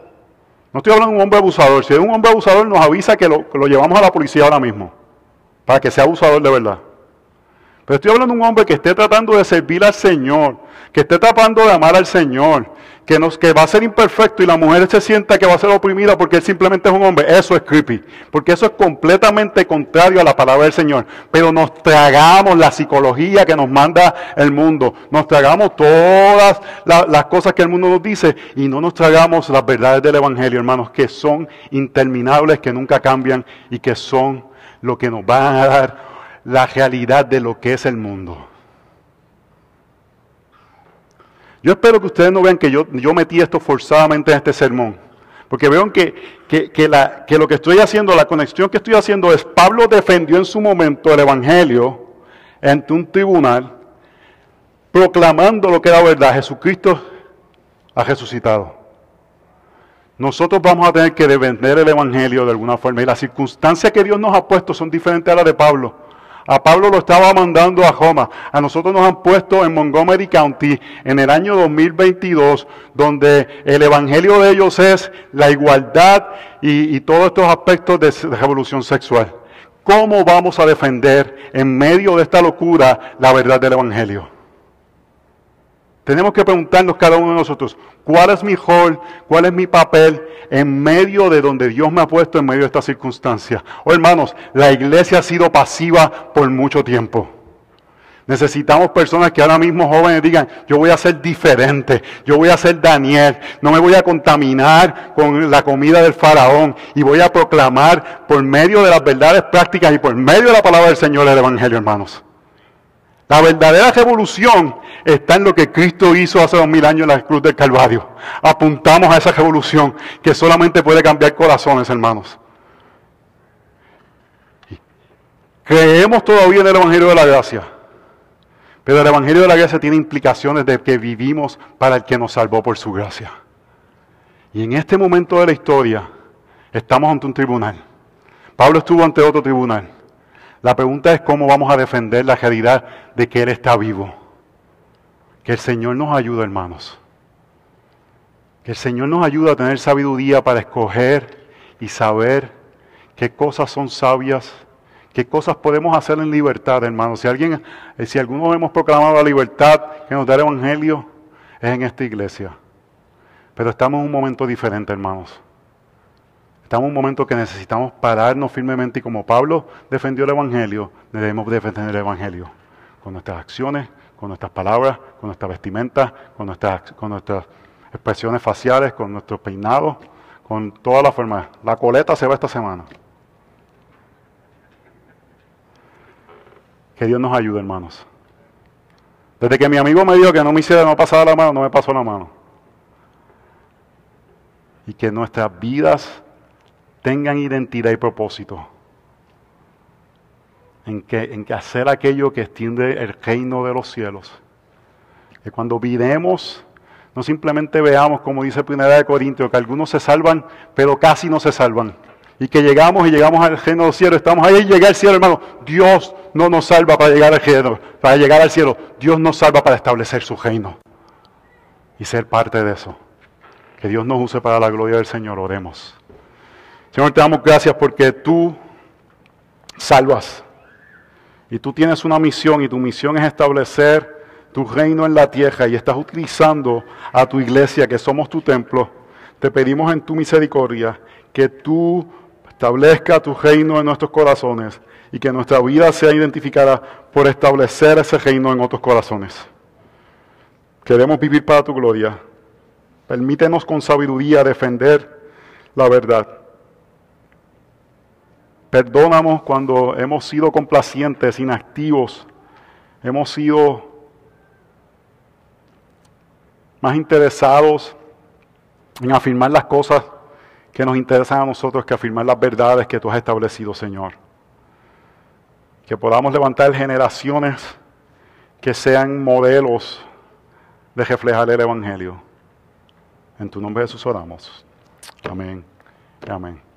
No estoy hablando de un hombre abusador. Si es un hombre abusador, nos avisa que lo, que lo llevamos a la policía ahora mismo. Para que sea abusador de verdad. Pero estoy hablando de un hombre que esté tratando de servir al Señor, que esté tratando de amar al Señor, que, nos, va a ser imperfecto y la mujer se sienta que va a ser oprimida porque él simplemente es un hombre. Eso es creepy, porque eso es completamente contrario a la palabra del Señor. Pero nos tragamos la psicología que nos manda el mundo, nos tragamos todas las cosas que el mundo nos dice y no nos tragamos las verdades del Evangelio, hermanos, que son interminables, que nunca cambian y que son lo que nos van a dar la realidad de lo que es el mundo. Yo espero que ustedes no vean que yo, yo metí esto forzadamente en este sermón. Porque vean que, que, la, que lo que estoy haciendo, la conexión que estoy haciendo es, Pablo defendió en su momento el Evangelio ante un tribunal, proclamando lo que era verdad. Jesucristo ha resucitado. Nosotros vamos a tener que defender el Evangelio de alguna forma. Y las circunstancias que Dios nos ha puesto son diferentes a las de Pablo. A Pablo lo estaba mandando a Roma. A nosotros nos han puesto en Montgomery County en el año 2022, donde el evangelio de ellos es la igualdad y, todos estos aspectos de revolución sexual. ¿Cómo vamos a defender en medio de esta locura la verdad del evangelio? Tenemos que preguntarnos cada uno de nosotros, ¿cuál es mi rol? ¿Cuál es mi papel en medio de donde Dios me ha puesto en medio de esta circunstancia? Oh hermanos, la iglesia ha sido pasiva por mucho tiempo. Necesitamos personas que ahora mismo jóvenes digan, yo voy a ser diferente, yo voy a ser Daniel, no me voy a contaminar con la comida del faraón y voy a proclamar por medio de las verdades prácticas y por medio de la palabra del Señor el Evangelio, hermanos. La verdadera revolución está en lo que Cristo hizo hace dos mil años en la cruz del Calvario. Apuntamos a esa revolución que solamente puede cambiar corazones, hermanos. Creemos todavía en el Evangelio de la Gracia. Pero el Evangelio de la Gracia tiene implicaciones de que vivimos para el que nos salvó por su gracia. Y en este momento de la historia estamos ante un tribunal. Pablo estuvo ante otro tribunal. La pregunta es cómo vamos a defender la realidad de que Él está vivo. Que el Señor nos ayude, hermanos. Que el Señor nos ayude a tener sabiduría para escoger y saber qué cosas son sabias ¿Qué cosas podemos hacer en libertad, hermanos? Si alguien, eh, si algunos hemos proclamado la libertad que nos da el Evangelio, es en esta iglesia. Pero estamos en un momento diferente, hermanos. Estamos en un momento que necesitamos pararnos firmemente y como Pablo defendió el Evangelio, debemos defender el Evangelio. Con nuestras acciones, con nuestras palabras, con nuestra vestimenta, con nuestras, con nuestras expresiones faciales, con nuestros peinados, con toda la forma. La coleta se va esta semana. Que Dios nos ayude, hermanos. Desde que mi amigo me dijo que no me hiciera, no pasara la mano, no me pasó la mano. Y que nuestras vidas tengan identidad y propósito. En que, en que hacer aquello que extiende el reino de los cielos. Que cuando viremos, no simplemente veamos, como dice Primera de Corintios, que algunos se salvan, pero casi no se salvan y que llegamos y llegamos al reino del cielo, estamos ahí y llega al cielo, hermano. Dios no nos salva para llegar al cielo, para llegar al cielo. Dios nos salva para establecer su reino y ser parte de eso. Que Dios nos use para la gloria del Señor. Oremos. Señor, te damos gracias porque tú salvas. Y tú tienes una misión y tu misión es establecer tu reino en la tierra y estás utilizando a tu iglesia, que somos tu templo. Te pedimos en tu misericordia que tú establezca tu reino en nuestros corazones y que nuestra vida sea identificada por establecer ese reino en otros corazones. Queremos vivir para tu gloria. Permítenos con sabiduría defender la verdad. Perdónanos cuando hemos sido complacientes, inactivos, hemos sido más interesados en afirmar las cosas que nos interesan a nosotros que afirmar las verdades que tú has establecido, Señor. Que podamos levantar generaciones que sean modelos de reflejar el Evangelio. En tu nombre Jesús oramos. Amén. Amén.